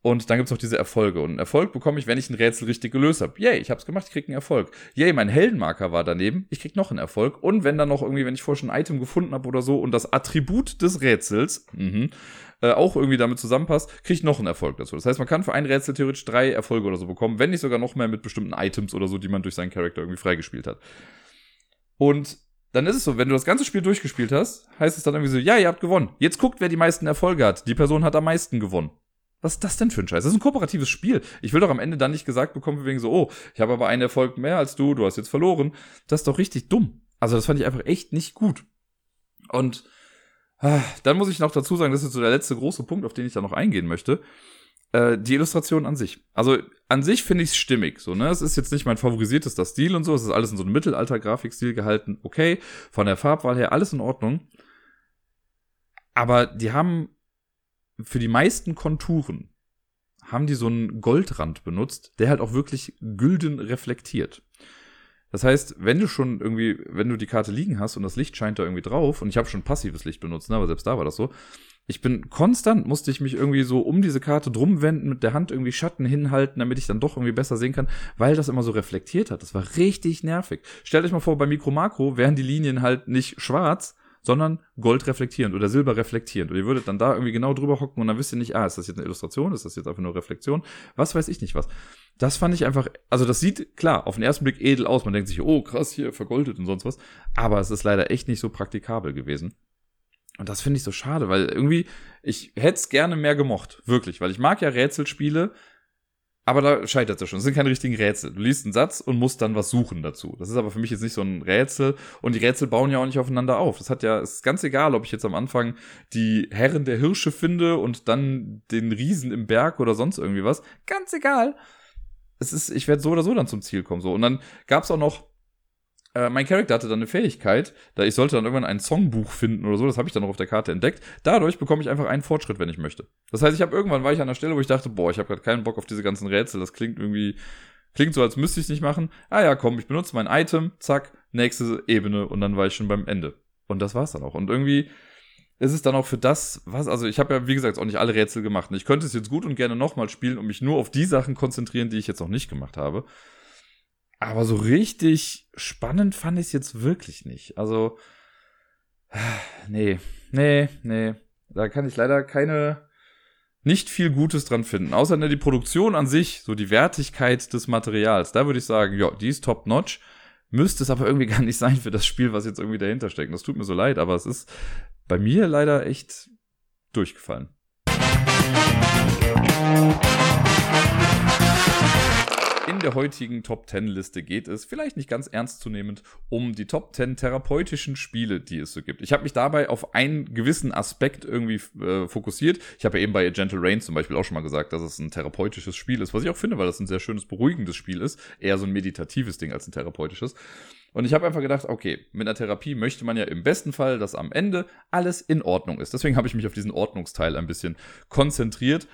Und dann gibt's noch diese Erfolge. Und einen Erfolg bekomme ich, wenn ich ein Rätsel richtig gelöst habe. Yay, ich habe es gemacht, ich krieg einen Erfolg. Yay, mein Heldenmarker war daneben, ich krieg noch einen Erfolg. Und wenn dann noch irgendwie, wenn ich vorher schon ein Item gefunden habe oder so und das Attribut des Rätsels mhm, äh, auch irgendwie damit zusammenpasst, kriege ich noch einen Erfolg dazu. Das heißt, man kann für ein Rätsel theoretisch drei Erfolge oder so bekommen, wenn nicht sogar noch mehr mit bestimmten Items oder so, die man durch seinen Charakter irgendwie freigespielt hat. Und dann ist es so, wenn du das ganze Spiel durchgespielt hast, heißt es dann irgendwie so, ja, ihr habt gewonnen. Jetzt guckt, wer die meisten Erfolge hat. Die Person hat am meisten gewonnen. Was ist das denn für ein Scheiß? Das ist ein kooperatives Spiel. Ich will doch am Ende dann nicht gesagt bekommen, wegen so, oh, ich habe aber einen Erfolg mehr als du, du hast jetzt verloren. Das ist doch richtig dumm. Also das fand ich einfach echt nicht gut. Und ah, dann muss ich noch dazu sagen, das ist so der letzte große Punkt, auf den ich da noch eingehen möchte. Äh, die Illustration an sich. Also an sich finde ich es stimmig. So, ne? Es ist jetzt nicht mein favorisiertester Stil und so. Es ist alles in so einem Mittelalter-Grafikstil gehalten. Okay. Von der Farbwahl her alles in Ordnung. Aber die haben für die meisten Konturen haben die so einen Goldrand benutzt, der halt auch wirklich gülden reflektiert. Das heißt, wenn du schon irgendwie, wenn du die Karte liegen hast und das Licht scheint da irgendwie drauf, und ich habe schon passives Licht benutzt, ne, aber selbst da war das so, ich bin konstant, musste ich mich irgendwie so um diese Karte drum wenden, mit der Hand irgendwie Schatten hinhalten, damit ich dann doch irgendwie besser sehen kann, weil das immer so reflektiert hat. Das war richtig nervig. Stellt euch mal vor, bei Mikro Makro wären die Linien halt nicht schwarz, sondern goldreflektierend oder silberreflektierend. Und ihr würdet dann da irgendwie genau drüber hocken und dann wisst ihr nicht, ah, ist das jetzt eine Illustration, ist das jetzt einfach nur Reflexion, was weiß ich nicht was. Das fand ich einfach, also das sieht klar auf den ersten Blick edel aus. Man denkt sich, oh krass, hier vergoldet und sonst was. Aber es ist leider echt nicht so praktikabel gewesen. Und das finde ich so schade, weil irgendwie, ich hätte es gerne mehr gemocht. Wirklich, weil ich mag ja Rätselspiele, aber da scheitert es schon. Es sind keine richtigen Rätsel. Du liest einen Satz und musst dann was suchen dazu. Das ist aber für mich jetzt nicht so ein Rätsel. Und die Rätsel bauen ja auch nicht aufeinander auf. Das hat ja, es ist ganz egal, ob ich jetzt am Anfang die Herren der Hirsche finde und dann den Riesen im Berg oder sonst irgendwie was. Ganz egal. Es ist, ich werde so oder so dann zum Ziel kommen. So. Und dann gab es auch noch äh, mein Charakter hatte dann eine Fähigkeit, da ich sollte dann irgendwann ein Songbuch finden oder so, das habe ich dann noch auf der Karte entdeckt. Dadurch bekomme ich einfach einen Fortschritt, wenn ich möchte. Das heißt, ich habe irgendwann war ich an der Stelle, wo ich dachte, boah, ich habe gerade keinen Bock auf diese ganzen Rätsel, das klingt irgendwie klingt so, als müsste ich es nicht machen. Ah ja, komm, ich benutze mein Item, zack, nächste Ebene und dann war ich schon beim Ende. Und das war's dann auch. Und irgendwie ist es dann auch für das, was, also ich habe ja, wie gesagt, auch nicht alle Rätsel gemacht. Ich könnte es jetzt gut und gerne nochmal spielen und mich nur auf die Sachen konzentrieren, die ich jetzt noch nicht gemacht habe. Aber so richtig spannend fand ich es jetzt wirklich nicht. Also, nee, nee, nee. Da kann ich leider keine, nicht viel Gutes dran finden. Außer die Produktion an sich, so die Wertigkeit des Materials. Da würde ich sagen, ja, die ist top notch. Müsste es aber irgendwie gar nicht sein für das Spiel, was jetzt irgendwie dahinter steckt. Das tut mir so leid, aber es ist bei mir leider echt durchgefallen. In der heutigen Top 10 Liste geht es, vielleicht nicht ganz ernstzunehmend, um die Top 10 therapeutischen Spiele, die es so gibt. Ich habe mich dabei auf einen gewissen Aspekt irgendwie äh, fokussiert. Ich habe ja eben bei Gentle Rain zum Beispiel auch schon mal gesagt, dass es ein therapeutisches Spiel ist, was ich auch finde, weil das ein sehr schönes, beruhigendes Spiel ist. Eher so ein meditatives Ding als ein therapeutisches. Und ich habe einfach gedacht, okay, mit einer Therapie möchte man ja im besten Fall, dass am Ende alles in Ordnung ist. Deswegen habe ich mich auf diesen Ordnungsteil ein bisschen konzentriert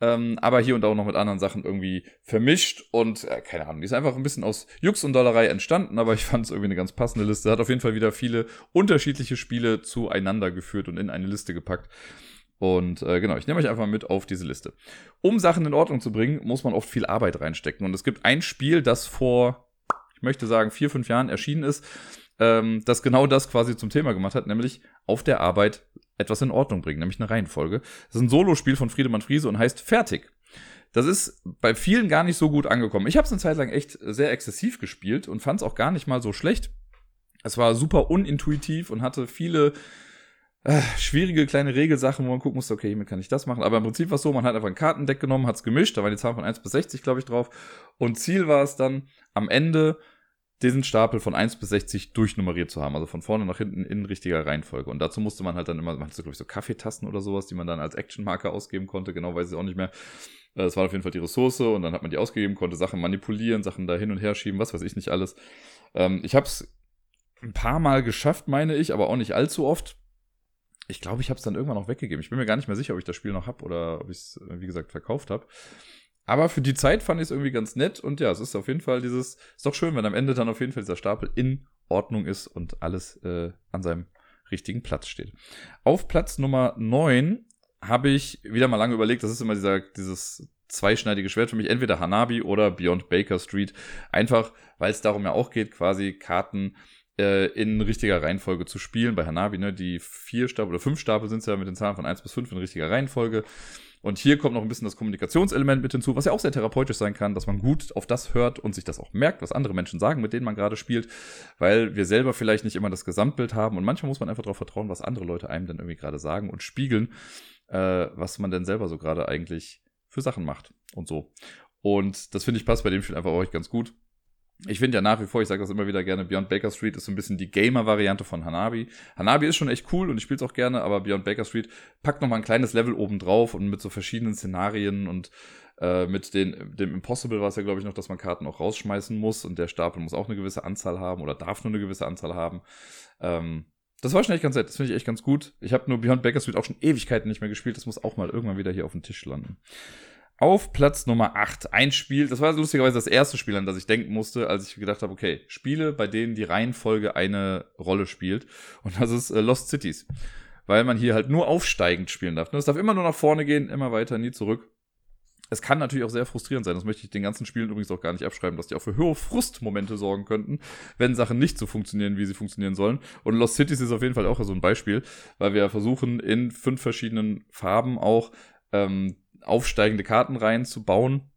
ähm, aber hier und da auch noch mit anderen Sachen irgendwie vermischt und äh, keine Ahnung, die ist einfach ein bisschen aus Jux und Dollerei entstanden, aber ich fand es irgendwie eine ganz passende Liste. Hat auf jeden Fall wieder viele unterschiedliche Spiele zueinander geführt und in eine Liste gepackt. Und äh, genau, ich nehme euch einfach mit auf diese Liste. Um Sachen in Ordnung zu bringen, muss man oft viel Arbeit reinstecken. Und es gibt ein Spiel, das vor, ich möchte sagen, vier, fünf Jahren erschienen ist, ähm, das genau das quasi zum Thema gemacht hat, nämlich auf der Arbeit etwas in Ordnung bringen, nämlich eine Reihenfolge. Das ist ein Solospiel von Friedemann Friese und heißt Fertig. Das ist bei vielen gar nicht so gut angekommen. Ich habe es eine Zeit lang echt sehr exzessiv gespielt und fand es auch gar nicht mal so schlecht. Es war super unintuitiv und hatte viele äh, schwierige kleine Regelsachen, wo man gucken musste, okay, hiermit kann ich das machen. Aber im Prinzip war es so, man hat einfach ein Kartendeck genommen, hat es gemischt, da waren die Zahlen von 1 bis 60, glaube ich, drauf. Und Ziel war es dann, am Ende diesen Stapel von 1 bis 60 durchnummeriert zu haben, also von vorne nach hinten in richtiger Reihenfolge. Und dazu musste man halt dann immer, man hatte glaube ich, so Kaffeetassen oder sowas, die man dann als Actionmarker ausgeben konnte, genau weiß ich auch nicht mehr. Das war auf jeden Fall die Ressource und dann hat man die ausgegeben, konnte Sachen manipulieren, Sachen da hin und her schieben, was weiß ich nicht alles. Ähm, ich habe es ein paar Mal geschafft, meine ich, aber auch nicht allzu oft. Ich glaube, ich habe es dann irgendwann auch weggegeben. Ich bin mir gar nicht mehr sicher, ob ich das Spiel noch habe oder ob ich es, wie gesagt, verkauft habe. Aber für die Zeit fand ich es irgendwie ganz nett und ja, es ist auf jeden Fall dieses, ist doch schön, wenn am Ende dann auf jeden Fall dieser Stapel in Ordnung ist und alles äh, an seinem richtigen Platz steht. Auf Platz Nummer 9 habe ich wieder mal lange überlegt, das ist immer dieser, dieses zweischneidige Schwert für mich, entweder Hanabi oder Beyond Baker Street. Einfach, weil es darum ja auch geht, quasi Karten äh, in richtiger Reihenfolge zu spielen. Bei Hanabi, ne, die vier Stapel oder fünf Stapel sind es ja mit den Zahlen von 1 bis 5 in richtiger Reihenfolge. Und hier kommt noch ein bisschen das Kommunikationselement mit hinzu, was ja auch sehr therapeutisch sein kann, dass man gut auf das hört und sich das auch merkt, was andere Menschen sagen, mit denen man gerade spielt, weil wir selber vielleicht nicht immer das Gesamtbild haben und manchmal muss man einfach darauf vertrauen, was andere Leute einem dann irgendwie gerade sagen und spiegeln, äh, was man denn selber so gerade eigentlich für Sachen macht und so. Und das finde ich passt bei dem Spiel einfach auch ganz gut. Ich finde ja nach wie vor, ich sage das immer wieder gerne, Beyond Baker Street ist so ein bisschen die Gamer-Variante von Hanabi. Hanabi ist schon echt cool und ich spiele es auch gerne, aber Beyond Baker Street packt noch mal ein kleines Level oben drauf und mit so verschiedenen Szenarien und äh, mit den, dem Impossible war es ja, glaube ich, noch, dass man Karten auch rausschmeißen muss und der Stapel muss auch eine gewisse Anzahl haben oder darf nur eine gewisse Anzahl haben. Ähm, das war schon echt ganz nett, das finde ich echt ganz gut. Ich habe nur Beyond Baker Street auch schon Ewigkeiten nicht mehr gespielt, das muss auch mal irgendwann wieder hier auf dem Tisch landen. Auf Platz Nummer 8 ein Spiel, das war lustigerweise das erste Spiel, an das ich denken musste, als ich gedacht habe, okay, Spiele, bei denen die Reihenfolge eine Rolle spielt. Und das ist äh, Lost Cities. Weil man hier halt nur aufsteigend spielen darf. Ne? Es darf immer nur nach vorne gehen, immer weiter, nie zurück. Es kann natürlich auch sehr frustrierend sein, das möchte ich den ganzen Spielen übrigens auch gar nicht abschreiben, dass die auch für höhere Frustmomente sorgen könnten, wenn Sachen nicht so funktionieren, wie sie funktionieren sollen. Und Lost Cities ist auf jeden Fall auch so ein Beispiel, weil wir versuchen in fünf verschiedenen Farben auch ähm, aufsteigende Karten reinzubauen.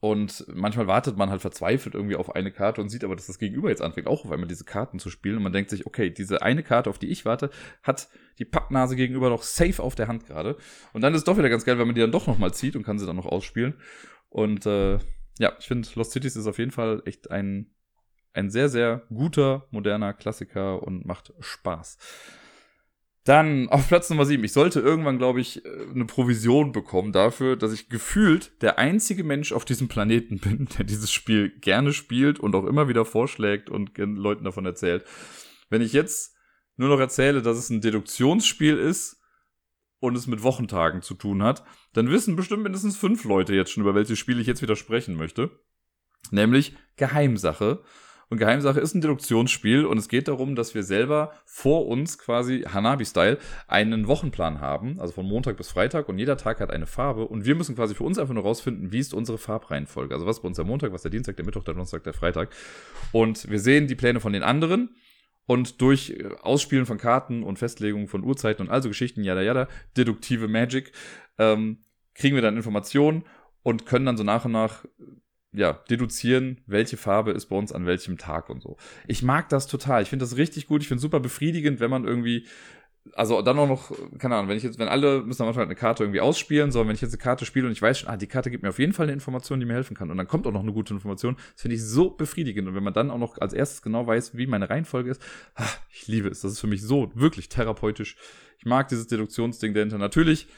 Und manchmal wartet man halt verzweifelt irgendwie auf eine Karte und sieht aber, dass das Gegenüber jetzt anfängt, auch auf einmal diese Karten zu spielen. Und man denkt sich, okay, diese eine Karte, auf die ich warte, hat die Pappnase gegenüber noch safe auf der Hand gerade. Und dann ist es doch wieder ganz geil, wenn man die dann doch nochmal zieht und kann sie dann noch ausspielen. Und äh, ja, ich finde, Lost Cities ist auf jeden Fall echt ein, ein sehr, sehr guter, moderner Klassiker und macht Spaß. Dann auf Platz Nummer 7. Ich sollte irgendwann, glaube ich, äh, eine Provision bekommen dafür, dass ich gefühlt der einzige Mensch auf diesem Planeten bin, der dieses Spiel gerne spielt und auch immer wieder vorschlägt und Leuten davon erzählt. Wenn ich jetzt nur noch erzähle, dass es ein Deduktionsspiel ist und es mit Wochentagen zu tun hat, dann wissen bestimmt mindestens fünf Leute jetzt schon, über welche Spiele ich jetzt wieder sprechen möchte. Nämlich Geheimsache und Geheimsache ist ein Deduktionsspiel und es geht darum, dass wir selber vor uns quasi Hanabi-Style einen Wochenplan haben, also von Montag bis Freitag und jeder Tag hat eine Farbe und wir müssen quasi für uns einfach nur rausfinden, wie ist unsere Farbreihenfolge. Also was bei uns der Montag, was der Dienstag, der Mittwoch, der Donnerstag, der Freitag. Und wir sehen die Pläne von den anderen und durch äh, Ausspielen von Karten und Festlegungen von Uhrzeiten und also Geschichten, yada yada, deduktive Magic, ähm, kriegen wir dann Informationen und können dann so nach und nach ja, deduzieren, welche Farbe ist bei uns an welchem Tag und so. Ich mag das total. Ich finde das richtig gut. Ich finde super befriedigend, wenn man irgendwie also dann auch noch, keine Ahnung, wenn ich jetzt, wenn alle müssen am Anfang eine Karte irgendwie ausspielen, sondern wenn ich jetzt eine Karte spiele und ich weiß schon, ah, die Karte gibt mir auf jeden Fall eine Information, die mir helfen kann und dann kommt auch noch eine gute Information, das finde ich so befriedigend und wenn man dann auch noch als erstes genau weiß, wie meine Reihenfolge ist, ah, ich liebe es, das ist für mich so wirklich therapeutisch. Ich mag dieses Deduktionsding dahinter. Natürlich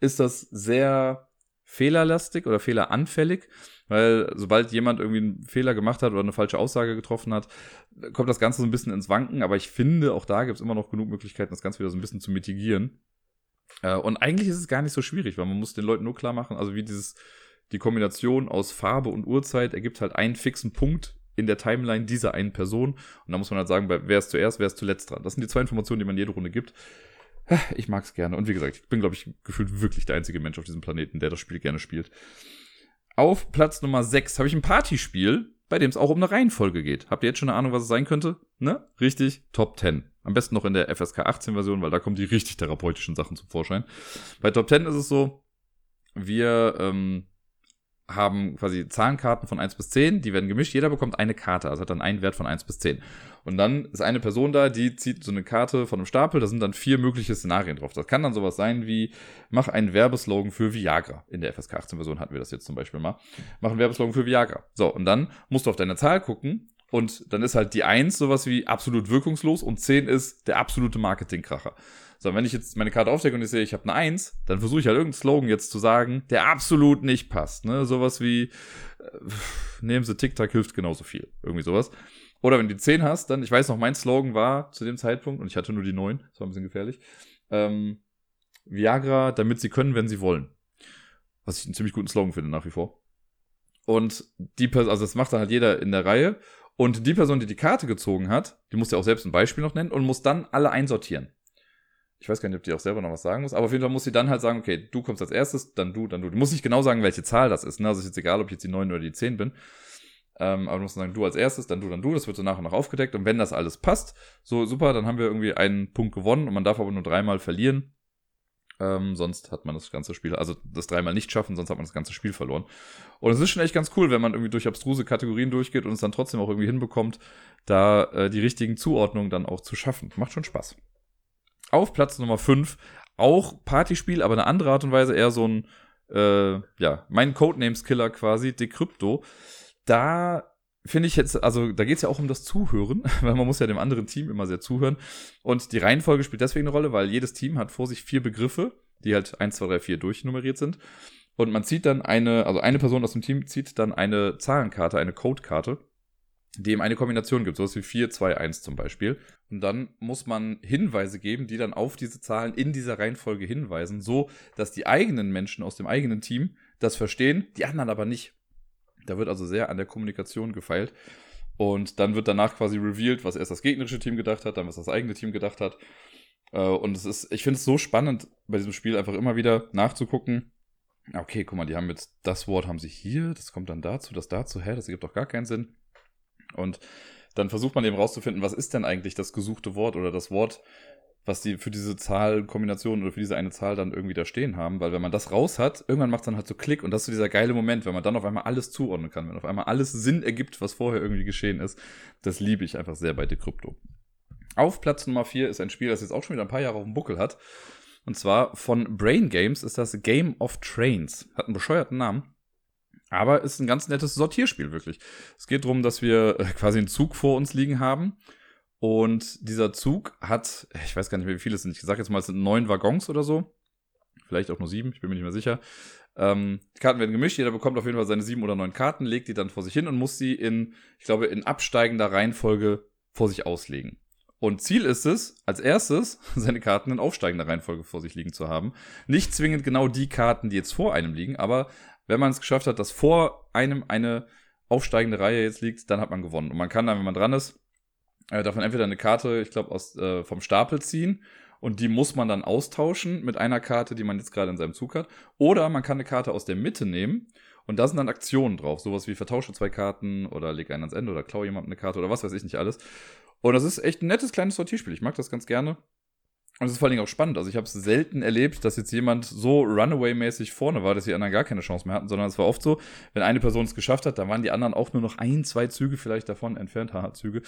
ist das sehr fehlerlastig oder fehleranfällig, weil sobald jemand irgendwie einen Fehler gemacht hat oder eine falsche Aussage getroffen hat, kommt das Ganze so ein bisschen ins Wanken. Aber ich finde, auch da gibt es immer noch genug Möglichkeiten, das Ganze wieder so ein bisschen zu mitigieren. Äh, und eigentlich ist es gar nicht so schwierig, weil man muss den Leuten nur klar machen, also wie dieses, die Kombination aus Farbe und Uhrzeit ergibt halt einen fixen Punkt in der Timeline dieser einen Person. Und da muss man halt sagen, wer ist zuerst, wer ist zuletzt dran. Das sind die zwei Informationen, die man jede Runde gibt. Ich mag es gerne. Und wie gesagt, ich bin, glaube ich, gefühlt wirklich der einzige Mensch auf diesem Planeten, der das Spiel gerne spielt. Auf Platz Nummer 6 habe ich ein Partyspiel, bei dem es auch um eine Reihenfolge geht. Habt ihr jetzt schon eine Ahnung, was es sein könnte? Ne? Richtig, Top 10. Am besten noch in der FSK 18 Version, weil da kommen die richtig therapeutischen Sachen zum Vorschein. Bei Top 10 ist es so, wir ähm, haben quasi Zahlenkarten von 1 bis 10, die werden gemischt, jeder bekommt eine Karte, also hat dann einen Wert von 1 bis 10. Und dann ist eine Person da, die zieht so eine Karte von einem Stapel, da sind dann vier mögliche Szenarien drauf. Das kann dann sowas sein wie, mach einen Werbeslogan für Viagra. In der FSK 18 Version hatten wir das jetzt zum Beispiel mal. Mach einen Werbeslogan für Viagra. So, und dann musst du auf deine Zahl gucken und dann ist halt die 1 sowas wie absolut wirkungslos und 10 ist der absolute Marketingkracher. So, wenn ich jetzt meine Karte aufdecke und ich sehe, ich habe eine 1, dann versuche ich halt irgendeinen Slogan jetzt zu sagen, der absolut nicht passt. Ne? Sowas wie, äh, nehmen Sie TikTok hilft genauso viel. Irgendwie sowas. Oder wenn du die 10 hast, dann, ich weiß noch, mein Slogan war zu dem Zeitpunkt, und ich hatte nur die 9, das war ein bisschen gefährlich, ähm, Viagra, damit sie können, wenn sie wollen. Was ich einen ziemlich guten Slogan finde, nach wie vor. Und die Person, also das macht dann halt jeder in der Reihe. Und die Person, die die Karte gezogen hat, die muss ja auch selbst ein Beispiel noch nennen und muss dann alle einsortieren ich weiß gar nicht, ob die auch selber noch was sagen muss, aber auf jeden Fall muss sie dann halt sagen, okay, du kommst als erstes, dann du, dann du. Du musst nicht genau sagen, welche Zahl das ist. Ne? Also ist jetzt egal, ob ich jetzt die 9 oder die 10 bin. Ähm, aber du musst sagen, du als erstes, dann du, dann du. Das wird so nach und nach aufgedeckt. Und wenn das alles passt, so super, dann haben wir irgendwie einen Punkt gewonnen und man darf aber nur dreimal verlieren. Ähm, sonst hat man das ganze Spiel, also das dreimal nicht schaffen, sonst hat man das ganze Spiel verloren. Und es ist schon echt ganz cool, wenn man irgendwie durch abstruse Kategorien durchgeht und es dann trotzdem auch irgendwie hinbekommt, da äh, die richtigen Zuordnungen dann auch zu schaffen. Macht schon Spaß. Auf Platz Nummer 5 auch Partyspiel, aber eine andere Art und Weise, eher so ein, äh, ja, mein Codenames-Killer quasi, Decrypto. Da finde ich jetzt, also da geht es ja auch um das Zuhören, weil man muss ja dem anderen Team immer sehr zuhören. Und die Reihenfolge spielt deswegen eine Rolle, weil jedes Team hat vor sich vier Begriffe, die halt 1, 2, 3, 4 durchnummeriert sind. Und man zieht dann eine, also eine Person aus dem Team zieht dann eine Zahlenkarte, eine Codekarte dem eine Kombination gibt, sowas wie 4, 2, 1 zum Beispiel. Und dann muss man Hinweise geben, die dann auf diese Zahlen in dieser Reihenfolge hinweisen, so dass die eigenen Menschen aus dem eigenen Team das verstehen, die anderen aber nicht. Da wird also sehr an der Kommunikation gefeilt. Und dann wird danach quasi revealed, was erst das gegnerische Team gedacht hat, dann was das eigene Team gedacht hat. Äh, und es ist, ich finde es so spannend, bei diesem Spiel einfach immer wieder nachzugucken. Okay, guck mal, die haben jetzt das Wort haben sie hier, das kommt dann dazu, das dazu, hä, das ergibt doch gar keinen Sinn. Und dann versucht man eben rauszufinden, was ist denn eigentlich das gesuchte Wort oder das Wort, was die für diese Zahlkombination oder für diese eine Zahl dann irgendwie da stehen haben. Weil wenn man das raus hat, irgendwann macht es dann halt so Klick und das ist so dieser geile Moment, wenn man dann auf einmal alles zuordnen kann, wenn auf einmal alles Sinn ergibt, was vorher irgendwie geschehen ist. Das liebe ich einfach sehr bei Decrypto. Auf Platz Nummer 4 ist ein Spiel, das jetzt auch schon wieder ein paar Jahre auf dem Buckel hat. Und zwar von Brain Games ist das Game of Trains. Hat einen bescheuerten Namen. Aber ist ein ganz nettes Sortierspiel, wirklich. Es geht darum, dass wir äh, quasi einen Zug vor uns liegen haben. Und dieser Zug hat, ich weiß gar nicht mehr, wie viele es sind. Ich sage jetzt mal, es sind neun Waggons oder so. Vielleicht auch nur sieben, ich bin mir nicht mehr sicher. Ähm, die Karten werden gemischt, jeder bekommt auf jeden Fall seine sieben oder neun Karten, legt die dann vor sich hin und muss sie in, ich glaube, in absteigender Reihenfolge vor sich auslegen. Und Ziel ist es, als erstes seine Karten in aufsteigender Reihenfolge vor sich liegen zu haben. Nicht zwingend genau die Karten, die jetzt vor einem liegen, aber wenn man es geschafft hat, dass vor einem eine aufsteigende Reihe jetzt liegt, dann hat man gewonnen. Und man kann dann, wenn man dran ist, äh, davon entweder eine Karte, ich glaube, äh, vom Stapel ziehen und die muss man dann austauschen mit einer Karte, die man jetzt gerade in seinem Zug hat. Oder man kann eine Karte aus der Mitte nehmen und da sind dann Aktionen drauf, sowas wie vertausche zwei Karten oder leg einen ans Ende oder klaue jemand eine Karte oder was weiß ich nicht alles. Und das ist echt ein nettes kleines Sortierspiel. Ich mag das ganz gerne. Und es ist vor allen Dingen auch spannend. Also ich habe es selten erlebt, dass jetzt jemand so Runaway-mäßig vorne war, dass die anderen gar keine Chance mehr hatten, sondern es war oft so, wenn eine Person es geschafft hat, dann waren die anderen auch nur noch ein, zwei Züge vielleicht davon entfernt, haha, Züge.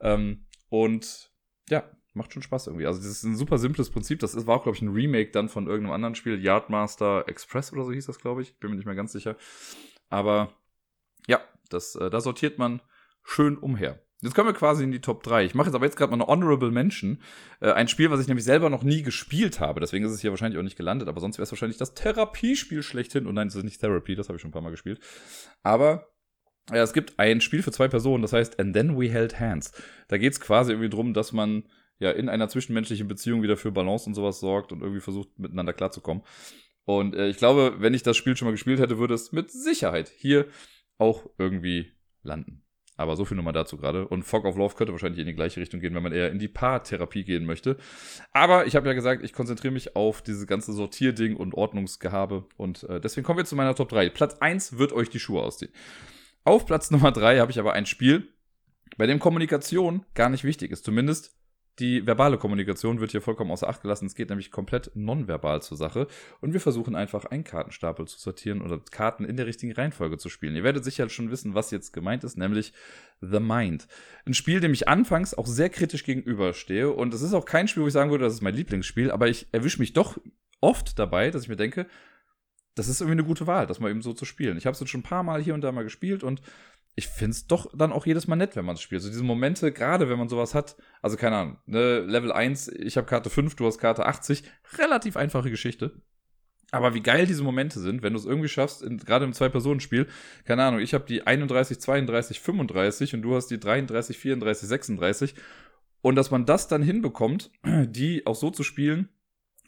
Ähm, und ja, macht schon Spaß irgendwie. Also das ist ein super simples Prinzip. Das war auch, glaube ich, ein Remake dann von irgendeinem anderen Spiel. Yardmaster Express oder so hieß das, glaube ich. Bin mir nicht mehr ganz sicher. Aber ja, das, äh, da sortiert man schön umher. Jetzt kommen wir quasi in die Top 3. Ich mache jetzt aber jetzt gerade mal eine Honorable Mention. Äh, ein Spiel, was ich nämlich selber noch nie gespielt habe. Deswegen ist es hier wahrscheinlich auch nicht gelandet. Aber sonst wäre es wahrscheinlich das Therapiespiel schlechthin. Und nein, es ist nicht Therapy, das habe ich schon ein paar Mal gespielt. Aber ja, es gibt ein Spiel für zwei Personen, das heißt And Then We Held Hands. Da geht es quasi irgendwie drum, dass man ja in einer zwischenmenschlichen Beziehung wieder für Balance und sowas sorgt und irgendwie versucht, miteinander klarzukommen. Und äh, ich glaube, wenn ich das Spiel schon mal gespielt hätte, würde es mit Sicherheit hier auch irgendwie landen. Aber so viel nochmal dazu gerade. Und Fog of Love könnte wahrscheinlich in die gleiche Richtung gehen, wenn man eher in die Paartherapie gehen möchte. Aber ich habe ja gesagt, ich konzentriere mich auf dieses ganze Sortierding und Ordnungsgehabe. Und äh, deswegen kommen wir zu meiner Top 3. Platz 1 wird euch die Schuhe ausziehen. Auf Platz Nummer 3 habe ich aber ein Spiel, bei dem Kommunikation gar nicht wichtig ist. Zumindest die verbale Kommunikation wird hier vollkommen außer Acht gelassen. Es geht nämlich komplett nonverbal zur Sache. Und wir versuchen einfach einen Kartenstapel zu sortieren oder Karten in der richtigen Reihenfolge zu spielen. Ihr werdet sicher schon wissen, was jetzt gemeint ist, nämlich The Mind. Ein Spiel, dem ich anfangs auch sehr kritisch gegenüberstehe. Und es ist auch kein Spiel, wo ich sagen würde, das ist mein Lieblingsspiel. Aber ich erwische mich doch oft dabei, dass ich mir denke, das ist irgendwie eine gute Wahl, das mal eben so zu spielen. Ich habe es jetzt schon ein paar Mal hier und da mal gespielt und ich finde es doch dann auch jedes Mal nett, wenn man es spielt. So diese Momente, gerade wenn man sowas hat, also keine Ahnung, ne, Level 1, ich habe Karte 5, du hast Karte 80, relativ einfache Geschichte. Aber wie geil diese Momente sind, wenn du es irgendwie schaffst, gerade im Zwei-Personen-Spiel, keine Ahnung, ich habe die 31, 32, 35 und du hast die 33, 34, 36. Und dass man das dann hinbekommt, die auch so zu spielen,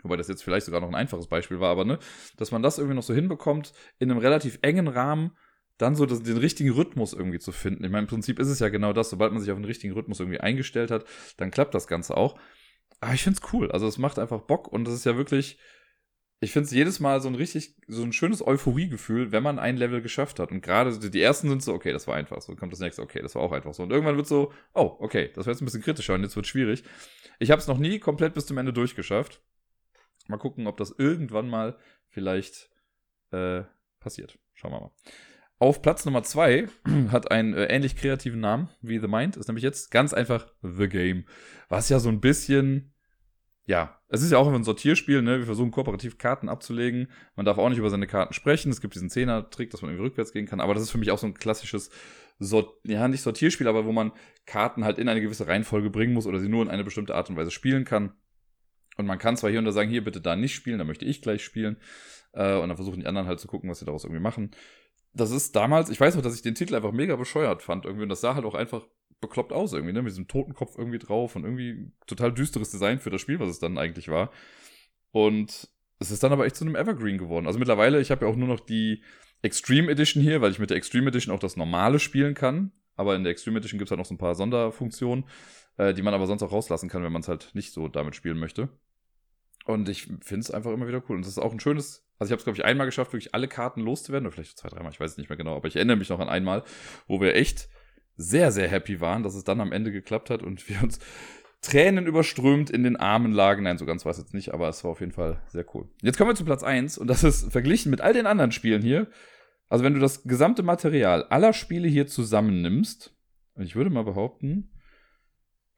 wobei das jetzt vielleicht sogar noch ein einfaches Beispiel war, aber ne, dass man das irgendwie noch so hinbekommt, in einem relativ engen Rahmen, dann so das, den richtigen Rhythmus irgendwie zu finden. Ich meine, im Prinzip ist es ja genau das, sobald man sich auf den richtigen Rhythmus irgendwie eingestellt hat, dann klappt das Ganze auch. Aber ich finde es cool. Also es macht einfach Bock und das ist ja wirklich, ich finde es jedes Mal so ein richtig, so ein schönes Euphoriegefühl, wenn man ein Level geschafft hat. Und gerade die ersten sind so, okay, das war einfach so. kommt das nächste, okay, das war auch einfach so. Und irgendwann wird so, oh, okay, das war jetzt ein bisschen kritischer und jetzt wird schwierig. Ich habe es noch nie komplett bis zum Ende durchgeschafft. Mal gucken, ob das irgendwann mal vielleicht äh, passiert. Schauen wir mal. Auf Platz Nummer zwei hat einen äh, ähnlich kreativen Namen wie The Mind, ist nämlich jetzt ganz einfach The Game. Was ja so ein bisschen, ja, es ist ja auch ein Sortierspiel, ne? Wir versuchen kooperativ Karten abzulegen. Man darf auch nicht über seine Karten sprechen. Es gibt diesen Zehner-Trick, dass man irgendwie rückwärts gehen kann. Aber das ist für mich auch so ein klassisches, Sort ja, nicht Sortierspiel, aber wo man Karten halt in eine gewisse Reihenfolge bringen muss oder sie nur in eine bestimmte Art und Weise spielen kann. Und man kann zwar hier und da sagen, hier bitte da nicht spielen, da möchte ich gleich spielen. Äh, und dann versuchen die anderen halt zu gucken, was sie daraus irgendwie machen das ist damals, ich weiß noch, dass ich den Titel einfach mega bescheuert fand irgendwie und das sah halt auch einfach bekloppt aus irgendwie, ne, mit diesem Totenkopf irgendwie drauf und irgendwie total düsteres Design für das Spiel, was es dann eigentlich war. Und es ist dann aber echt zu einem Evergreen geworden. Also mittlerweile, ich habe ja auch nur noch die Extreme Edition hier, weil ich mit der Extreme Edition auch das normale spielen kann. Aber in der Extreme Edition gibt es halt noch so ein paar Sonderfunktionen, äh, die man aber sonst auch rauslassen kann, wenn man es halt nicht so damit spielen möchte. Und ich finde es einfach immer wieder cool. Und es ist auch ein schönes also ich habe es, glaube ich, einmal geschafft, wirklich alle Karten loszuwerden. Oder vielleicht zwei, dreimal, ich weiß es nicht mehr genau. Aber ich erinnere mich noch an einmal, wo wir echt sehr, sehr happy waren, dass es dann am Ende geklappt hat und wir uns Tränen überströmt in den Armen lagen. Nein, so ganz war es jetzt nicht, aber es war auf jeden Fall sehr cool. Jetzt kommen wir zu Platz 1 und das ist verglichen mit all den anderen Spielen hier. Also wenn du das gesamte Material aller Spiele hier zusammennimmst, und ich würde mal behaupten,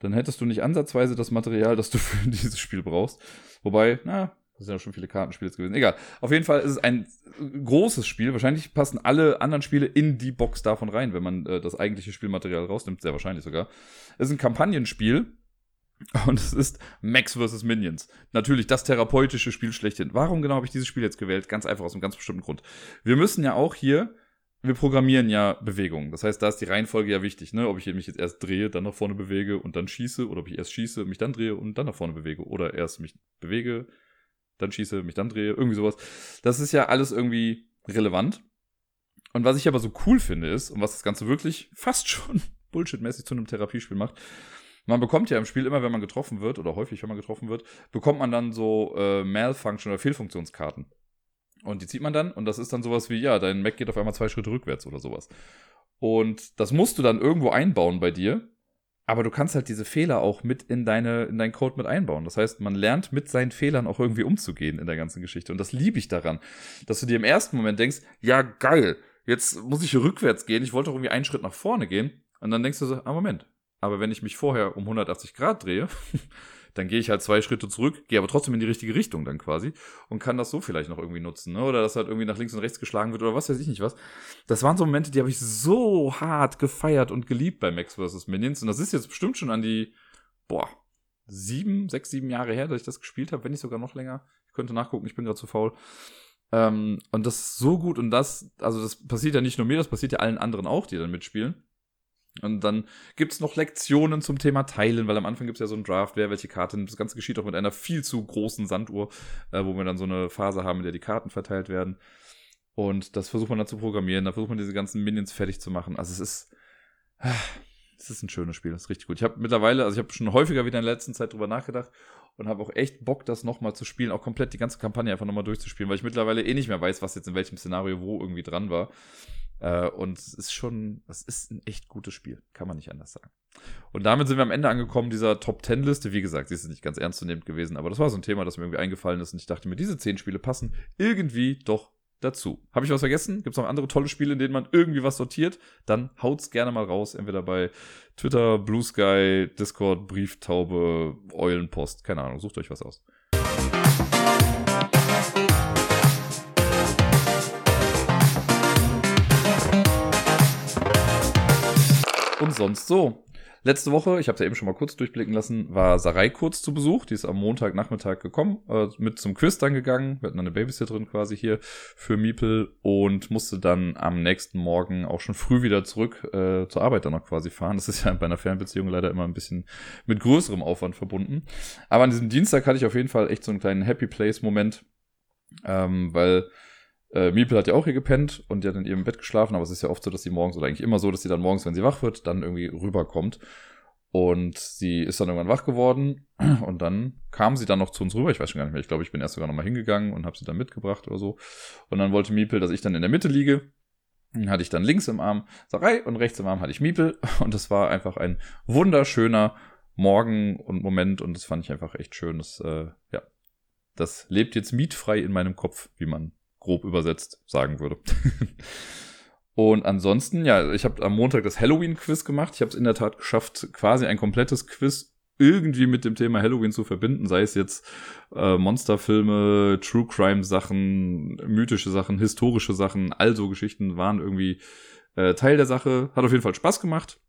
dann hättest du nicht ansatzweise das Material, das du für dieses Spiel brauchst. Wobei, na, das sind ja schon viele Kartenspiele gewesen. Egal. Auf jeden Fall ist es ein großes Spiel. Wahrscheinlich passen alle anderen Spiele in die Box davon rein, wenn man äh, das eigentliche Spielmaterial rausnimmt. Sehr wahrscheinlich sogar. Es ist ein Kampagnenspiel. Und es ist Max vs. Minions. Natürlich das therapeutische Spiel schlechthin. Warum genau habe ich dieses Spiel jetzt gewählt? Ganz einfach aus einem ganz bestimmten Grund. Wir müssen ja auch hier wir programmieren ja Bewegungen. Das heißt, da ist die Reihenfolge ja wichtig, ne? Ob ich mich jetzt erst drehe, dann nach vorne bewege und dann schieße, oder ob ich erst schieße, mich dann drehe und dann nach vorne bewege, oder erst mich bewege, dann schieße, mich dann drehe, irgendwie sowas. Das ist ja alles irgendwie relevant. Und was ich aber so cool finde ist, und was das Ganze wirklich fast schon bullshitmäßig zu einem Therapiespiel macht, man bekommt ja im Spiel immer, wenn man getroffen wird, oder häufig, wenn man getroffen wird, bekommt man dann so äh, Malfunction- oder Fehlfunktionskarten. Und die zieht man dann und das ist dann sowas wie, ja, dein Mac geht auf einmal zwei Schritte rückwärts oder sowas. Und das musst du dann irgendwo einbauen bei dir. Aber du kannst halt diese Fehler auch mit in deine, in deinen Code mit einbauen. Das heißt, man lernt mit seinen Fehlern auch irgendwie umzugehen in der ganzen Geschichte. Und das liebe ich daran, dass du dir im ersten Moment denkst, ja, geil, jetzt muss ich hier rückwärts gehen. Ich wollte doch irgendwie einen Schritt nach vorne gehen. Und dann denkst du so, ah, Moment. Aber wenn ich mich vorher um 180 Grad drehe, dann gehe ich halt zwei Schritte zurück, gehe aber trotzdem in die richtige Richtung dann quasi und kann das so vielleicht noch irgendwie nutzen. Ne? Oder dass halt irgendwie nach links und rechts geschlagen wird oder was weiß ich nicht was. Das waren so Momente, die habe ich so hart gefeiert und geliebt bei Max vs. Minions. Und das ist jetzt bestimmt schon an die, boah, sieben, sechs, sieben Jahre her, dass ich das gespielt habe, wenn nicht sogar noch länger. Ich könnte nachgucken, ich bin gerade zu faul. Ähm, und das ist so gut und das, also das passiert ja nicht nur mir, das passiert ja allen anderen auch, die dann mitspielen. Und dann gibt's noch Lektionen zum Thema Teilen, weil am Anfang gibt's ja so ein Draft, wer welche Karte nimmt. Das Ganze geschieht auch mit einer viel zu großen Sanduhr, äh, wo wir dann so eine Phase haben, in der die Karten verteilt werden. Und das versucht man dann zu programmieren, da versucht man diese ganzen Minions fertig zu machen. Also es ist, es ist ein schönes Spiel, das ist richtig gut. Ich habe mittlerweile, also ich habe schon häufiger wieder in der letzten Zeit drüber nachgedacht und habe auch echt Bock, das nochmal zu spielen, auch komplett die ganze Kampagne einfach nochmal durchzuspielen, weil ich mittlerweile eh nicht mehr weiß, was jetzt in welchem Szenario wo irgendwie dran war. Äh, und es ist schon, es ist ein echt gutes Spiel, kann man nicht anders sagen. Und damit sind wir am Ende angekommen dieser Top 10 Liste. Wie gesagt, sie ist nicht ganz ernstzunehmend gewesen, aber das war so ein Thema, das mir irgendwie eingefallen ist und ich dachte mir, diese 10 Spiele passen irgendwie doch dazu. Habe ich was vergessen? Gibt es noch andere tolle Spiele, in denen man irgendwie was sortiert? Dann haut's gerne mal raus, entweder bei Twitter, Blue Sky, Discord, Brieftaube, Eulenpost, keine Ahnung, sucht euch was aus. Und sonst so. Letzte Woche, ich habe es ja eben schon mal kurz durchblicken lassen, war Sarai kurz zu Besuch. Die ist am Montagnachmittag gekommen, äh, mit zum Quiz dann gegangen. Wir hatten eine Babysitterin quasi hier für Miepel und musste dann am nächsten Morgen auch schon früh wieder zurück äh, zur Arbeit dann noch quasi fahren. Das ist ja bei einer Fernbeziehung leider immer ein bisschen mit größerem Aufwand verbunden. Aber an diesem Dienstag hatte ich auf jeden Fall echt so einen kleinen Happy Place-Moment, ähm, weil äh, Miepel hat ja auch hier gepennt und die hat in ihrem Bett geschlafen, aber es ist ja oft so, dass sie morgens, oder eigentlich immer so, dass sie dann morgens, wenn sie wach wird, dann irgendwie rüberkommt. Und sie ist dann irgendwann wach geworden und dann kam sie dann noch zu uns rüber. Ich weiß schon gar nicht mehr. Ich glaube, ich bin erst sogar nochmal hingegangen und habe sie dann mitgebracht oder so. Und dann wollte Miepel, dass ich dann in der Mitte liege. Dann hatte ich dann links im Arm Sarai und rechts im Arm hatte ich Miepel. Und das war einfach ein wunderschöner Morgen und Moment. Und das fand ich einfach echt schön. Das, äh, ja, das lebt jetzt mietfrei in meinem Kopf, wie man grob übersetzt sagen würde. Und ansonsten, ja, ich habe am Montag das Halloween-Quiz gemacht. Ich habe es in der Tat geschafft, quasi ein komplettes Quiz irgendwie mit dem Thema Halloween zu verbinden, sei es jetzt äh, Monsterfilme, True Crime Sachen, mythische Sachen, historische Sachen, also Geschichten waren irgendwie äh, Teil der Sache. Hat auf jeden Fall Spaß gemacht.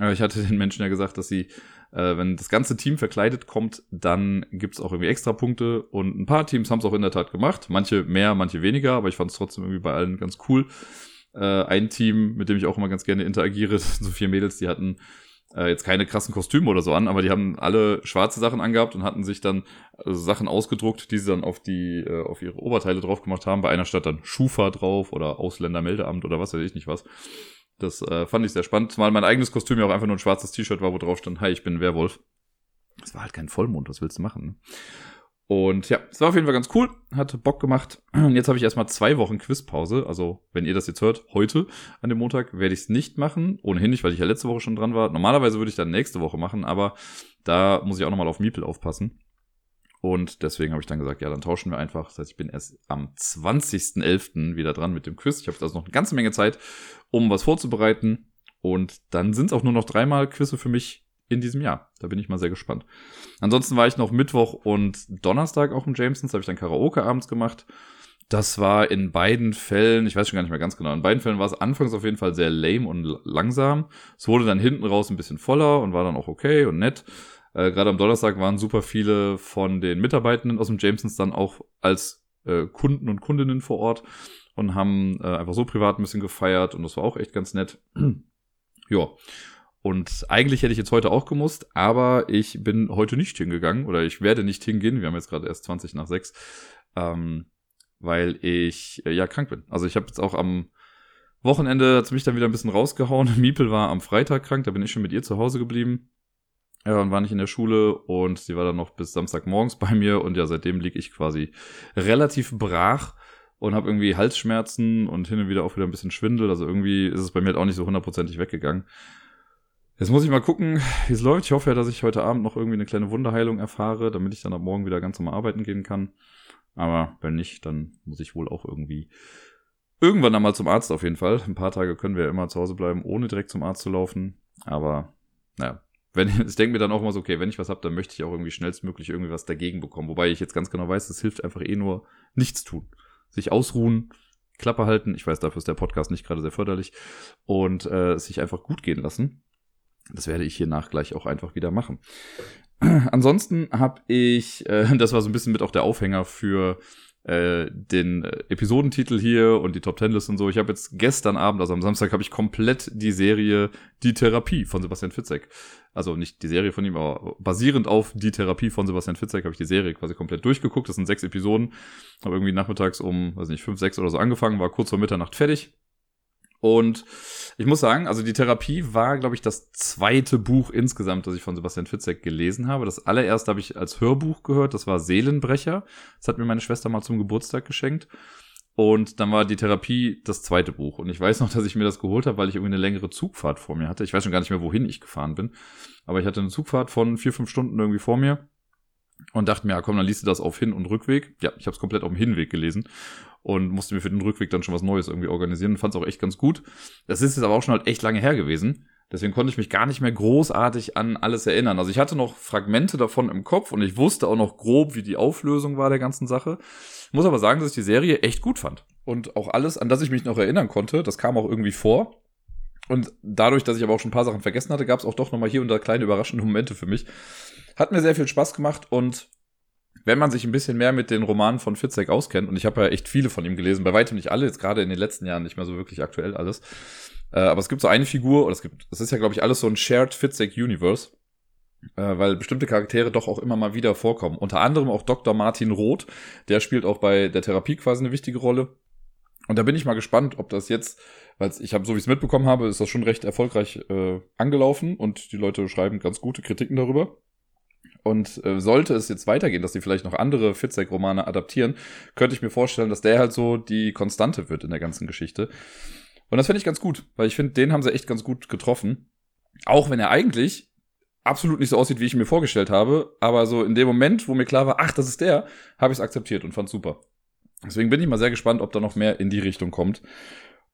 Äh, ich hatte den Menschen ja gesagt, dass sie äh, wenn das ganze Team verkleidet kommt, dann gibt's auch irgendwie extra Punkte. Und ein paar Teams haben es auch in der Tat gemacht. Manche mehr, manche weniger, aber ich fand es trotzdem irgendwie bei allen ganz cool. Äh, ein Team, mit dem ich auch immer ganz gerne interagiere, so vier Mädels, die hatten äh, jetzt keine krassen Kostüme oder so an, aber die haben alle schwarze Sachen angehabt und hatten sich dann also Sachen ausgedruckt, die sie dann auf die äh, auf ihre Oberteile drauf gemacht haben. Bei einer Stadt dann Schufa drauf oder Ausländermeldeamt oder was weiß ich nicht was. Das äh, fand ich sehr spannend, zumal mein eigenes Kostüm ja auch einfach nur ein schwarzes T-Shirt war, wo drauf stand, hi, ich bin Werwolf. Das war halt kein Vollmond, was willst du machen? Ne? Und ja, es war auf jeden Fall ganz cool, hat Bock gemacht. Jetzt habe ich erstmal zwei Wochen Quizpause. Also, wenn ihr das jetzt hört, heute an dem Montag werde ich es nicht machen. Ohnehin nicht, weil ich ja letzte Woche schon dran war. Normalerweise würde ich dann nächste Woche machen, aber da muss ich auch nochmal auf Miepel aufpassen. Und deswegen habe ich dann gesagt, ja, dann tauschen wir einfach. Das heißt, ich bin erst am 20.11. wieder dran mit dem Quiz. Ich habe also noch eine ganze Menge Zeit, um was vorzubereiten. Und dann sind es auch nur noch dreimal Quizze für mich in diesem Jahr. Da bin ich mal sehr gespannt. Ansonsten war ich noch Mittwoch und Donnerstag auch im Jamesons. Da habe ich dann Karaoke abends gemacht. Das war in beiden Fällen, ich weiß schon gar nicht mehr ganz genau, in beiden Fällen war es anfangs auf jeden Fall sehr lame und langsam. Es wurde dann hinten raus ein bisschen voller und war dann auch okay und nett. Äh, Gerade am Donnerstag waren super viele von den Mitarbeitenden aus dem Jamesons dann auch als äh, Kunden und Kundinnen vor Ort und haben äh, einfach so privat ein bisschen gefeiert und das war auch echt ganz nett. ja. Und eigentlich hätte ich jetzt heute auch gemusst, aber ich bin heute nicht hingegangen oder ich werde nicht hingehen. Wir haben jetzt gerade erst 20 nach 6, ähm, weil ich äh, ja krank bin. Also ich habe jetzt auch am Wochenende hat mich dann wieder ein bisschen rausgehauen. Miepel war am Freitag krank, da bin ich schon mit ihr zu Hause geblieben. Ja, und war nicht in der Schule und sie war dann noch bis Samstagmorgens bei mir und ja, seitdem liege ich quasi relativ brach und habe irgendwie Halsschmerzen und hin und wieder auch wieder ein bisschen Schwindel. Also irgendwie ist es bei mir halt auch nicht so hundertprozentig weggegangen. Jetzt muss ich mal gucken, wie es läuft. Ich hoffe ja, dass ich heute Abend noch irgendwie eine kleine Wunderheilung erfahre, damit ich dann ab morgen wieder ganz normal arbeiten gehen kann. Aber wenn nicht, dann muss ich wohl auch irgendwie irgendwann einmal zum Arzt auf jeden Fall. Ein paar Tage können wir ja immer zu Hause bleiben, ohne direkt zum Arzt zu laufen. Aber naja, wenn, ich denke mir dann auch immer so, okay, wenn ich was habe, dann möchte ich auch irgendwie schnellstmöglich irgendwie was dagegen bekommen. Wobei ich jetzt ganz genau weiß, es hilft einfach eh nur nichts tun. Sich ausruhen, Klappe halten. Ich weiß, dafür ist der Podcast nicht gerade sehr förderlich. Und äh, sich einfach gut gehen lassen. Das werde ich hier nach gleich auch einfach wieder machen. Ansonsten habe ich, äh, das war so ein bisschen mit auch der Aufhänger für äh, den äh, Episodentitel hier und die Top Ten List und so. Ich habe jetzt gestern Abend, also am Samstag, habe ich komplett die Serie Die Therapie von Sebastian Fitzek. Also nicht die Serie von ihm, aber basierend auf Die Therapie von Sebastian Fitzek habe ich die Serie quasi komplett durchgeguckt. Das sind sechs Episoden. Habe irgendwie nachmittags um, weiß nicht, fünf, sechs oder so angefangen, war kurz vor Mitternacht fertig. Und ich muss sagen, also die Therapie war, glaube ich, das zweite Buch insgesamt, das ich von Sebastian Fitzek gelesen habe. Das allererste habe ich als Hörbuch gehört, das war Seelenbrecher. Das hat mir meine Schwester mal zum Geburtstag geschenkt. Und dann war die Therapie das zweite Buch. Und ich weiß noch, dass ich mir das geholt habe, weil ich irgendwie eine längere Zugfahrt vor mir hatte. Ich weiß schon gar nicht mehr, wohin ich gefahren bin. Aber ich hatte eine Zugfahrt von vier, fünf Stunden irgendwie vor mir und dachte mir, ja komm, dann liest du das auf Hin- und Rückweg. Ja, ich habe es komplett auf dem Hinweg gelesen und musste mir für den Rückweg dann schon was Neues irgendwie organisieren und fand es auch echt ganz gut. Das ist jetzt aber auch schon halt echt lange her gewesen. Deswegen konnte ich mich gar nicht mehr großartig an alles erinnern. Also ich hatte noch Fragmente davon im Kopf und ich wusste auch noch grob, wie die Auflösung war der ganzen Sache. muss aber sagen, dass ich die Serie echt gut fand. Und auch alles, an das ich mich noch erinnern konnte, das kam auch irgendwie vor. Und dadurch, dass ich aber auch schon ein paar Sachen vergessen hatte, gab es auch doch nochmal hier und da kleine überraschende Momente für mich. Hat mir sehr viel Spaß gemacht und wenn man sich ein bisschen mehr mit den Romanen von Fitzek auskennt, und ich habe ja echt viele von ihm gelesen, bei weitem nicht alle, jetzt gerade in den letzten Jahren nicht mehr so wirklich aktuell alles. Äh, aber es gibt so eine Figur, oder es gibt, es ist ja, glaube ich, alles so ein Shared Fitzek Universe. Äh, weil bestimmte Charaktere doch auch immer mal wieder vorkommen. Unter anderem auch Dr. Martin Roth, der spielt auch bei der Therapie quasi eine wichtige Rolle. Und da bin ich mal gespannt, ob das jetzt, weil ich habe, so wie ich es mitbekommen habe, ist das schon recht erfolgreich äh, angelaufen und die Leute schreiben ganz gute Kritiken darüber. Und äh, sollte es jetzt weitergehen, dass die vielleicht noch andere Fitzek-Romane adaptieren, könnte ich mir vorstellen, dass der halt so die Konstante wird in der ganzen Geschichte. Und das finde ich ganz gut, weil ich finde, den haben sie echt ganz gut getroffen. Auch wenn er eigentlich absolut nicht so aussieht, wie ich mir vorgestellt habe. Aber so in dem Moment, wo mir klar war, ach, das ist der, habe ich es akzeptiert und fand super. Deswegen bin ich mal sehr gespannt, ob da noch mehr in die Richtung kommt.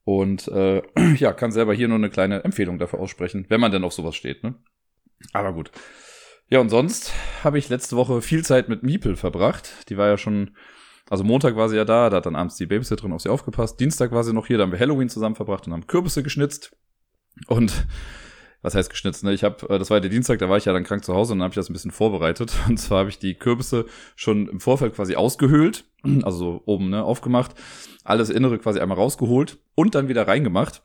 Und äh, ja, kann selber hier nur eine kleine Empfehlung dafür aussprechen, wenn man denn auf sowas steht. Ne? Aber gut. Ja, und sonst habe ich letzte Woche viel Zeit mit Miepel verbracht. Die war ja schon, also Montag war sie ja da, da hat dann abends die Babysitterin auf sie aufgepasst. Dienstag war sie noch hier, da haben wir Halloween zusammen verbracht und haben Kürbisse geschnitzt. Und was heißt geschnitzt, ne? Ich habe, äh, das war der Dienstag, da war ich ja dann krank zu Hause und dann habe ich das ein bisschen vorbereitet. Und zwar habe ich die Kürbisse schon im Vorfeld quasi ausgehöhlt, also so oben, ne, aufgemacht, alles Innere quasi einmal rausgeholt und dann wieder reingemacht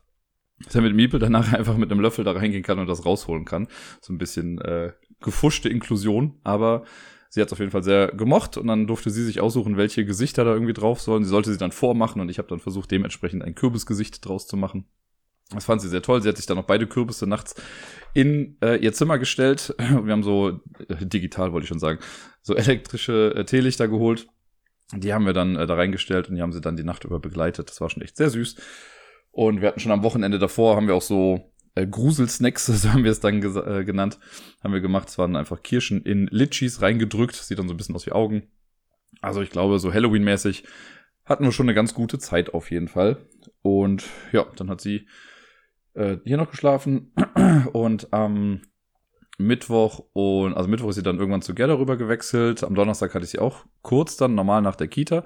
damit Miepel danach einfach mit einem Löffel da reingehen kann und das rausholen kann. So ein bisschen äh, gefuschte Inklusion, aber sie hat es auf jeden Fall sehr gemocht und dann durfte sie sich aussuchen, welche Gesichter da irgendwie drauf sollen. Sie sollte sie dann vormachen und ich habe dann versucht, dementsprechend ein Kürbisgesicht draus zu machen. Das fand sie sehr toll. Sie hat sich dann noch beide Kürbisse nachts in äh, ihr Zimmer gestellt. Wir haben so, äh, digital wollte ich schon sagen, so elektrische äh, Teelichter geholt. Die haben wir dann äh, da reingestellt und die haben sie dann die Nacht über begleitet. Das war schon echt sehr süß. Und wir hatten schon am Wochenende davor, haben wir auch so äh, Gruselsnacks, so haben wir es dann äh, genannt, haben wir gemacht. Es waren einfach Kirschen in Litchis reingedrückt. Sieht dann so ein bisschen aus wie Augen. Also ich glaube, so Halloween-mäßig hatten wir schon eine ganz gute Zeit auf jeden Fall. Und ja, dann hat sie äh, hier noch geschlafen und am Mittwoch und also Mittwoch ist sie dann irgendwann zu Gerda rüber gewechselt. Am Donnerstag hatte ich sie auch kurz dann normal nach der Kita.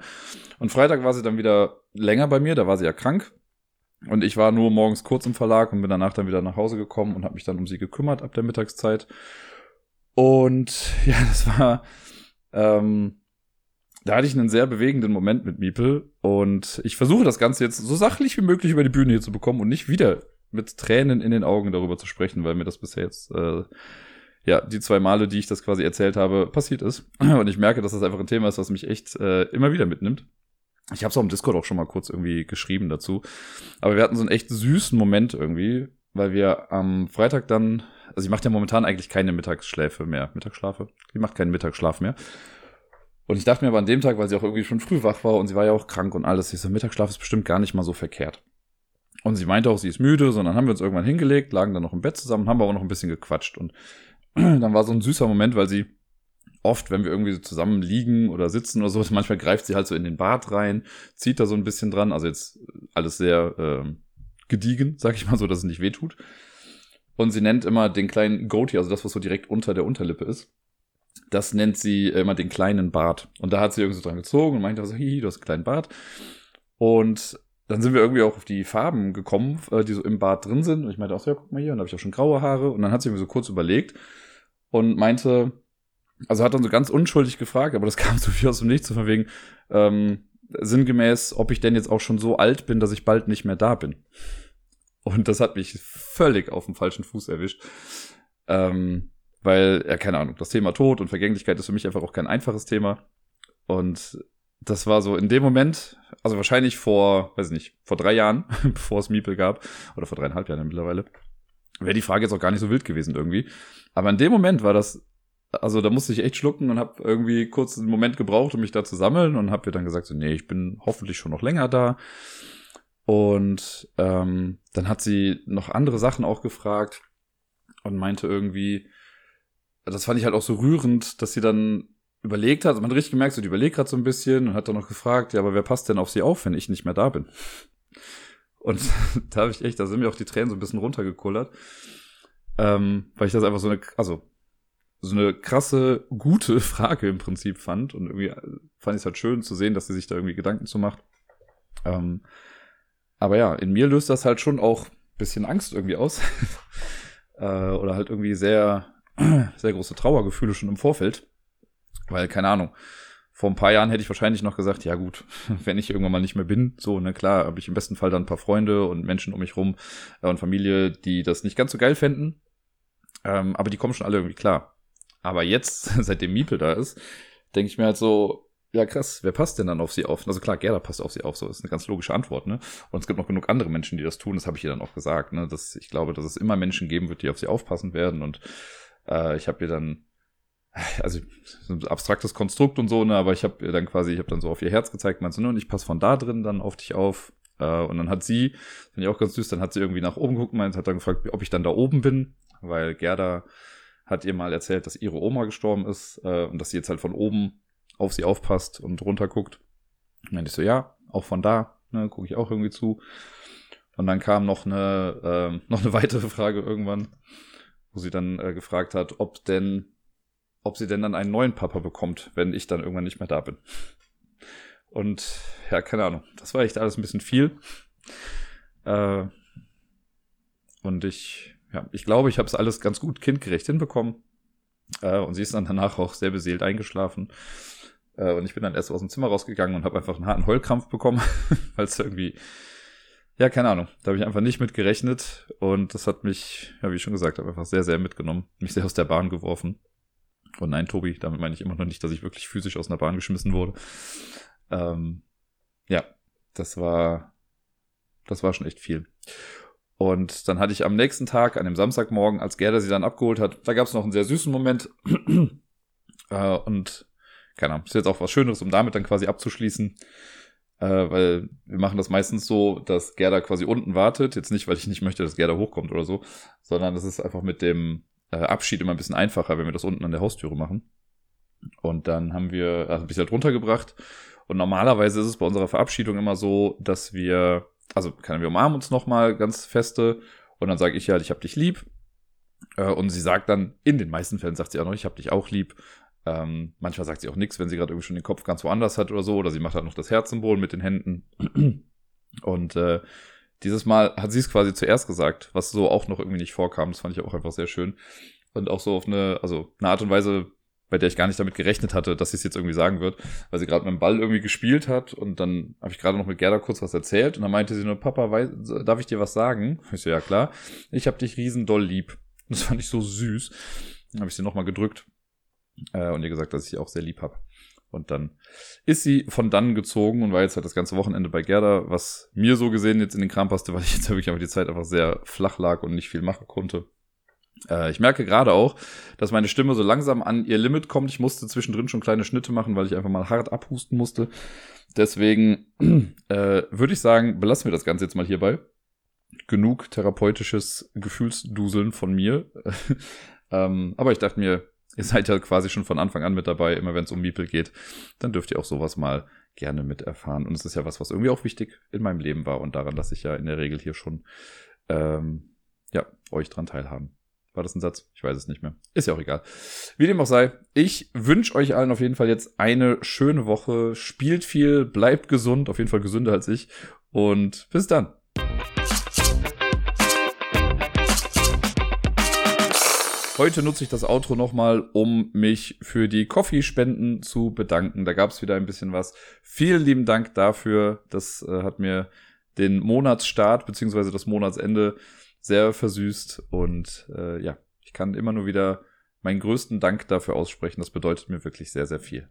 Und Freitag war sie dann wieder länger bei mir, da war sie ja krank. Und ich war nur morgens kurz im Verlag und bin danach dann wieder nach Hause gekommen und habe mich dann um sie gekümmert ab der Mittagszeit. Und ja, das war, ähm, da hatte ich einen sehr bewegenden Moment mit Miepel und ich versuche das Ganze jetzt so sachlich wie möglich über die Bühne hier zu bekommen und nicht wieder mit Tränen in den Augen darüber zu sprechen, weil mir das bisher jetzt, äh, ja, die zwei Male, die ich das quasi erzählt habe, passiert ist. Und ich merke, dass das einfach ein Thema ist, was mich echt äh, immer wieder mitnimmt. Ich habe es auch im Discord auch schon mal kurz irgendwie geschrieben dazu. Aber wir hatten so einen echt süßen Moment irgendwie, weil wir am Freitag dann, also ich mache ja momentan eigentlich keine Mittagsschläfe mehr. Mittagsschlafe? Die macht keinen Mittagsschlaf mehr. Und ich dachte mir aber an dem Tag, weil sie auch irgendwie schon früh wach war und sie war ja auch krank und alles, ich so, Mittagsschlaf ist bestimmt gar nicht mal so verkehrt. Und sie meinte auch, sie ist müde, sondern haben wir uns irgendwann hingelegt, lagen dann noch im Bett zusammen, haben aber auch noch ein bisschen gequatscht. Und dann war so ein süßer Moment, weil sie oft, wenn wir irgendwie so zusammen liegen oder sitzen oder so, manchmal greift sie halt so in den Bart rein, zieht da so ein bisschen dran. Also jetzt alles sehr äh, gediegen, sag ich mal so, dass es nicht wehtut. Und sie nennt immer den kleinen Goatee, also das, was so direkt unter der Unterlippe ist. Das nennt sie immer den kleinen Bart. Und da hat sie irgendwie so dran gezogen und meinte so, hihi, du hast einen kleinen Bart. Und dann sind wir irgendwie auch auf die Farben gekommen, äh, die so im Bart drin sind. Und ich meinte auch so, ja, guck mal hier, und da habe ich auch schon graue Haare. Und dann hat sie irgendwie so kurz überlegt und meinte, also hat dann so ganz unschuldig gefragt, aber das kam so viel aus dem Nichts, so von wegen, ähm, sinngemäß, ob ich denn jetzt auch schon so alt bin, dass ich bald nicht mehr da bin. Und das hat mich völlig auf dem falschen Fuß erwischt. Ähm, weil, ja, keine Ahnung, das Thema Tod und Vergänglichkeit ist für mich einfach auch kein einfaches Thema. Und das war so in dem Moment, also wahrscheinlich vor, weiß ich nicht, vor drei Jahren, bevor es Miepel gab, oder vor dreieinhalb Jahren mittlerweile, wäre die Frage jetzt auch gar nicht so wild gewesen irgendwie. Aber in dem Moment war das, also da musste ich echt schlucken und habe irgendwie kurz einen Moment gebraucht, um mich da zu sammeln und habe mir dann gesagt, so, nee, ich bin hoffentlich schon noch länger da. Und ähm, dann hat sie noch andere Sachen auch gefragt und meinte irgendwie, das fand ich halt auch so rührend, dass sie dann überlegt hat, man hat richtig gemerkt, so die überlegt gerade so ein bisschen und hat dann noch gefragt, ja, aber wer passt denn auf sie auf, wenn ich nicht mehr da bin? Und da habe ich echt, da sind mir auch die Tränen so ein bisschen runtergekullert, ähm, weil ich das einfach so eine, also so eine krasse, gute Frage im Prinzip fand und irgendwie fand ich es halt schön zu sehen, dass sie sich da irgendwie Gedanken zu macht. Ähm, aber ja, in mir löst das halt schon auch bisschen Angst irgendwie aus äh, oder halt irgendwie sehr, sehr große Trauergefühle schon im Vorfeld. Weil, keine Ahnung, vor ein paar Jahren hätte ich wahrscheinlich noch gesagt, ja gut, wenn ich irgendwann mal nicht mehr bin, so, ne, klar, habe ich im besten Fall dann ein paar Freunde und Menschen um mich rum äh, und Familie, die das nicht ganz so geil fänden. Ähm, aber die kommen schon alle irgendwie klar. Aber jetzt, seitdem Miepel da ist, denke ich mir halt so, ja krass, wer passt denn dann auf sie auf? Also klar, Gerda passt auf sie auf, so ist eine ganz logische Antwort, ne? Und es gibt noch genug andere Menschen, die das tun, das habe ich ihr dann auch gesagt, ne? Dass ich glaube, dass es immer Menschen geben wird, die auf sie aufpassen werden. Und äh, ich habe ihr dann also so ein abstraktes Konstrukt und so, ne, aber ich habe dann quasi, ich habe dann so auf ihr Herz gezeigt, meinst du, ne, und ich passe von da drin dann auf dich auf. Äh, und dann hat sie, finde ich auch ganz süß, dann hat sie irgendwie nach oben geguckt, meint, hat dann gefragt, ob ich dann da oben bin, weil Gerda hat ihr mal erzählt, dass ihre Oma gestorben ist äh, und dass sie jetzt halt von oben auf sie aufpasst und runter guckt. Und meinte ich so, ja, auch von da, ne, gucke ich auch irgendwie zu. Und dann kam noch eine, äh, noch eine weitere Frage irgendwann, wo sie dann äh, gefragt hat, ob denn ob sie denn dann einen neuen Papa bekommt, wenn ich dann irgendwann nicht mehr da bin. Und ja, keine Ahnung. Das war echt alles ein bisschen viel. Äh, und ich, ja, ich glaube, ich habe es alles ganz gut kindgerecht hinbekommen. Äh, und sie ist dann danach auch sehr beseelt eingeschlafen. Äh, und ich bin dann erst aus dem Zimmer rausgegangen und habe einfach einen harten Heulkrampf bekommen, weil es irgendwie, ja, keine Ahnung, da habe ich einfach nicht mit gerechnet. Und das hat mich, ja, wie ich schon gesagt habe, einfach sehr, sehr mitgenommen. Mich sehr aus der Bahn geworfen. Und nein, Tobi, damit meine ich immer noch nicht, dass ich wirklich physisch aus einer Bahn geschmissen wurde. Ähm, ja, das war, das war schon echt viel. Und dann hatte ich am nächsten Tag, an dem Samstagmorgen, als Gerda sie dann abgeholt hat, da gab es noch einen sehr süßen Moment. äh, und keine Ahnung, ist jetzt auch was Schöneres, um damit dann quasi abzuschließen. Äh, weil wir machen das meistens so, dass Gerda quasi unten wartet. Jetzt nicht, weil ich nicht möchte, dass Gerda hochkommt oder so, sondern das ist einfach mit dem äh, Abschied immer ein bisschen einfacher, wenn wir das unten an der Haustüre machen. Und dann haben wir, also ein bisschen halt runtergebracht. Und normalerweise ist es bei unserer Verabschiedung immer so, dass wir, also können wir umarmen uns nochmal ganz feste und dann sage ich halt, ich hab dich lieb. Äh, und sie sagt dann, in den meisten Fällen sagt sie auch noch, ich hab dich auch lieb. Ähm, manchmal sagt sie auch nichts, wenn sie gerade irgendwie schon den Kopf ganz woanders hat oder so, oder sie macht halt noch das Herzsymbol mit den Händen. Und äh, dieses Mal hat sie es quasi zuerst gesagt, was so auch noch irgendwie nicht vorkam. Das fand ich auch einfach sehr schön. Und auch so auf eine, also eine Art und Weise, bei der ich gar nicht damit gerechnet hatte, dass sie es jetzt irgendwie sagen wird, weil sie gerade mit dem Ball irgendwie gespielt hat und dann habe ich gerade noch mit Gerda kurz was erzählt und dann meinte sie nur, Papa, weiß, darf ich dir was sagen? Ich so, ja klar, ich hab dich riesen doll lieb. Das fand ich so süß. Dann habe ich sie nochmal gedrückt äh, und ihr gesagt, dass ich sie auch sehr lieb hab. Und dann ist sie von dann gezogen und war jetzt halt das ganze Wochenende bei Gerda, was mir so gesehen jetzt in den Kram passte, weil ich jetzt wirklich einfach die Zeit einfach sehr flach lag und nicht viel machen konnte. Äh, ich merke gerade auch, dass meine Stimme so langsam an ihr Limit kommt. Ich musste zwischendrin schon kleine Schnitte machen, weil ich einfach mal hart abhusten musste. Deswegen äh, würde ich sagen, belassen wir das Ganze jetzt mal hierbei. Genug therapeutisches Gefühlsduseln von mir. ähm, aber ich dachte mir, Ihr seid ja quasi schon von Anfang an mit dabei, immer wenn es um Miepel geht. Dann dürft ihr auch sowas mal gerne mit erfahren. Und es ist ja was, was irgendwie auch wichtig in meinem Leben war und daran, dass ich ja in der Regel hier schon ähm, ja, euch dran teilhaben. War das ein Satz? Ich weiß es nicht mehr. Ist ja auch egal. Wie dem auch sei, ich wünsche euch allen auf jeden Fall jetzt eine schöne Woche. Spielt viel, bleibt gesund, auf jeden Fall gesünder als ich. Und bis dann. Heute nutze ich das Outro nochmal, um mich für die Coffee-Spenden zu bedanken. Da gab es wieder ein bisschen was. Vielen lieben Dank dafür. Das äh, hat mir den Monatsstart bzw. das Monatsende sehr versüßt. Und äh, ja, ich kann immer nur wieder meinen größten Dank dafür aussprechen. Das bedeutet mir wirklich sehr, sehr viel.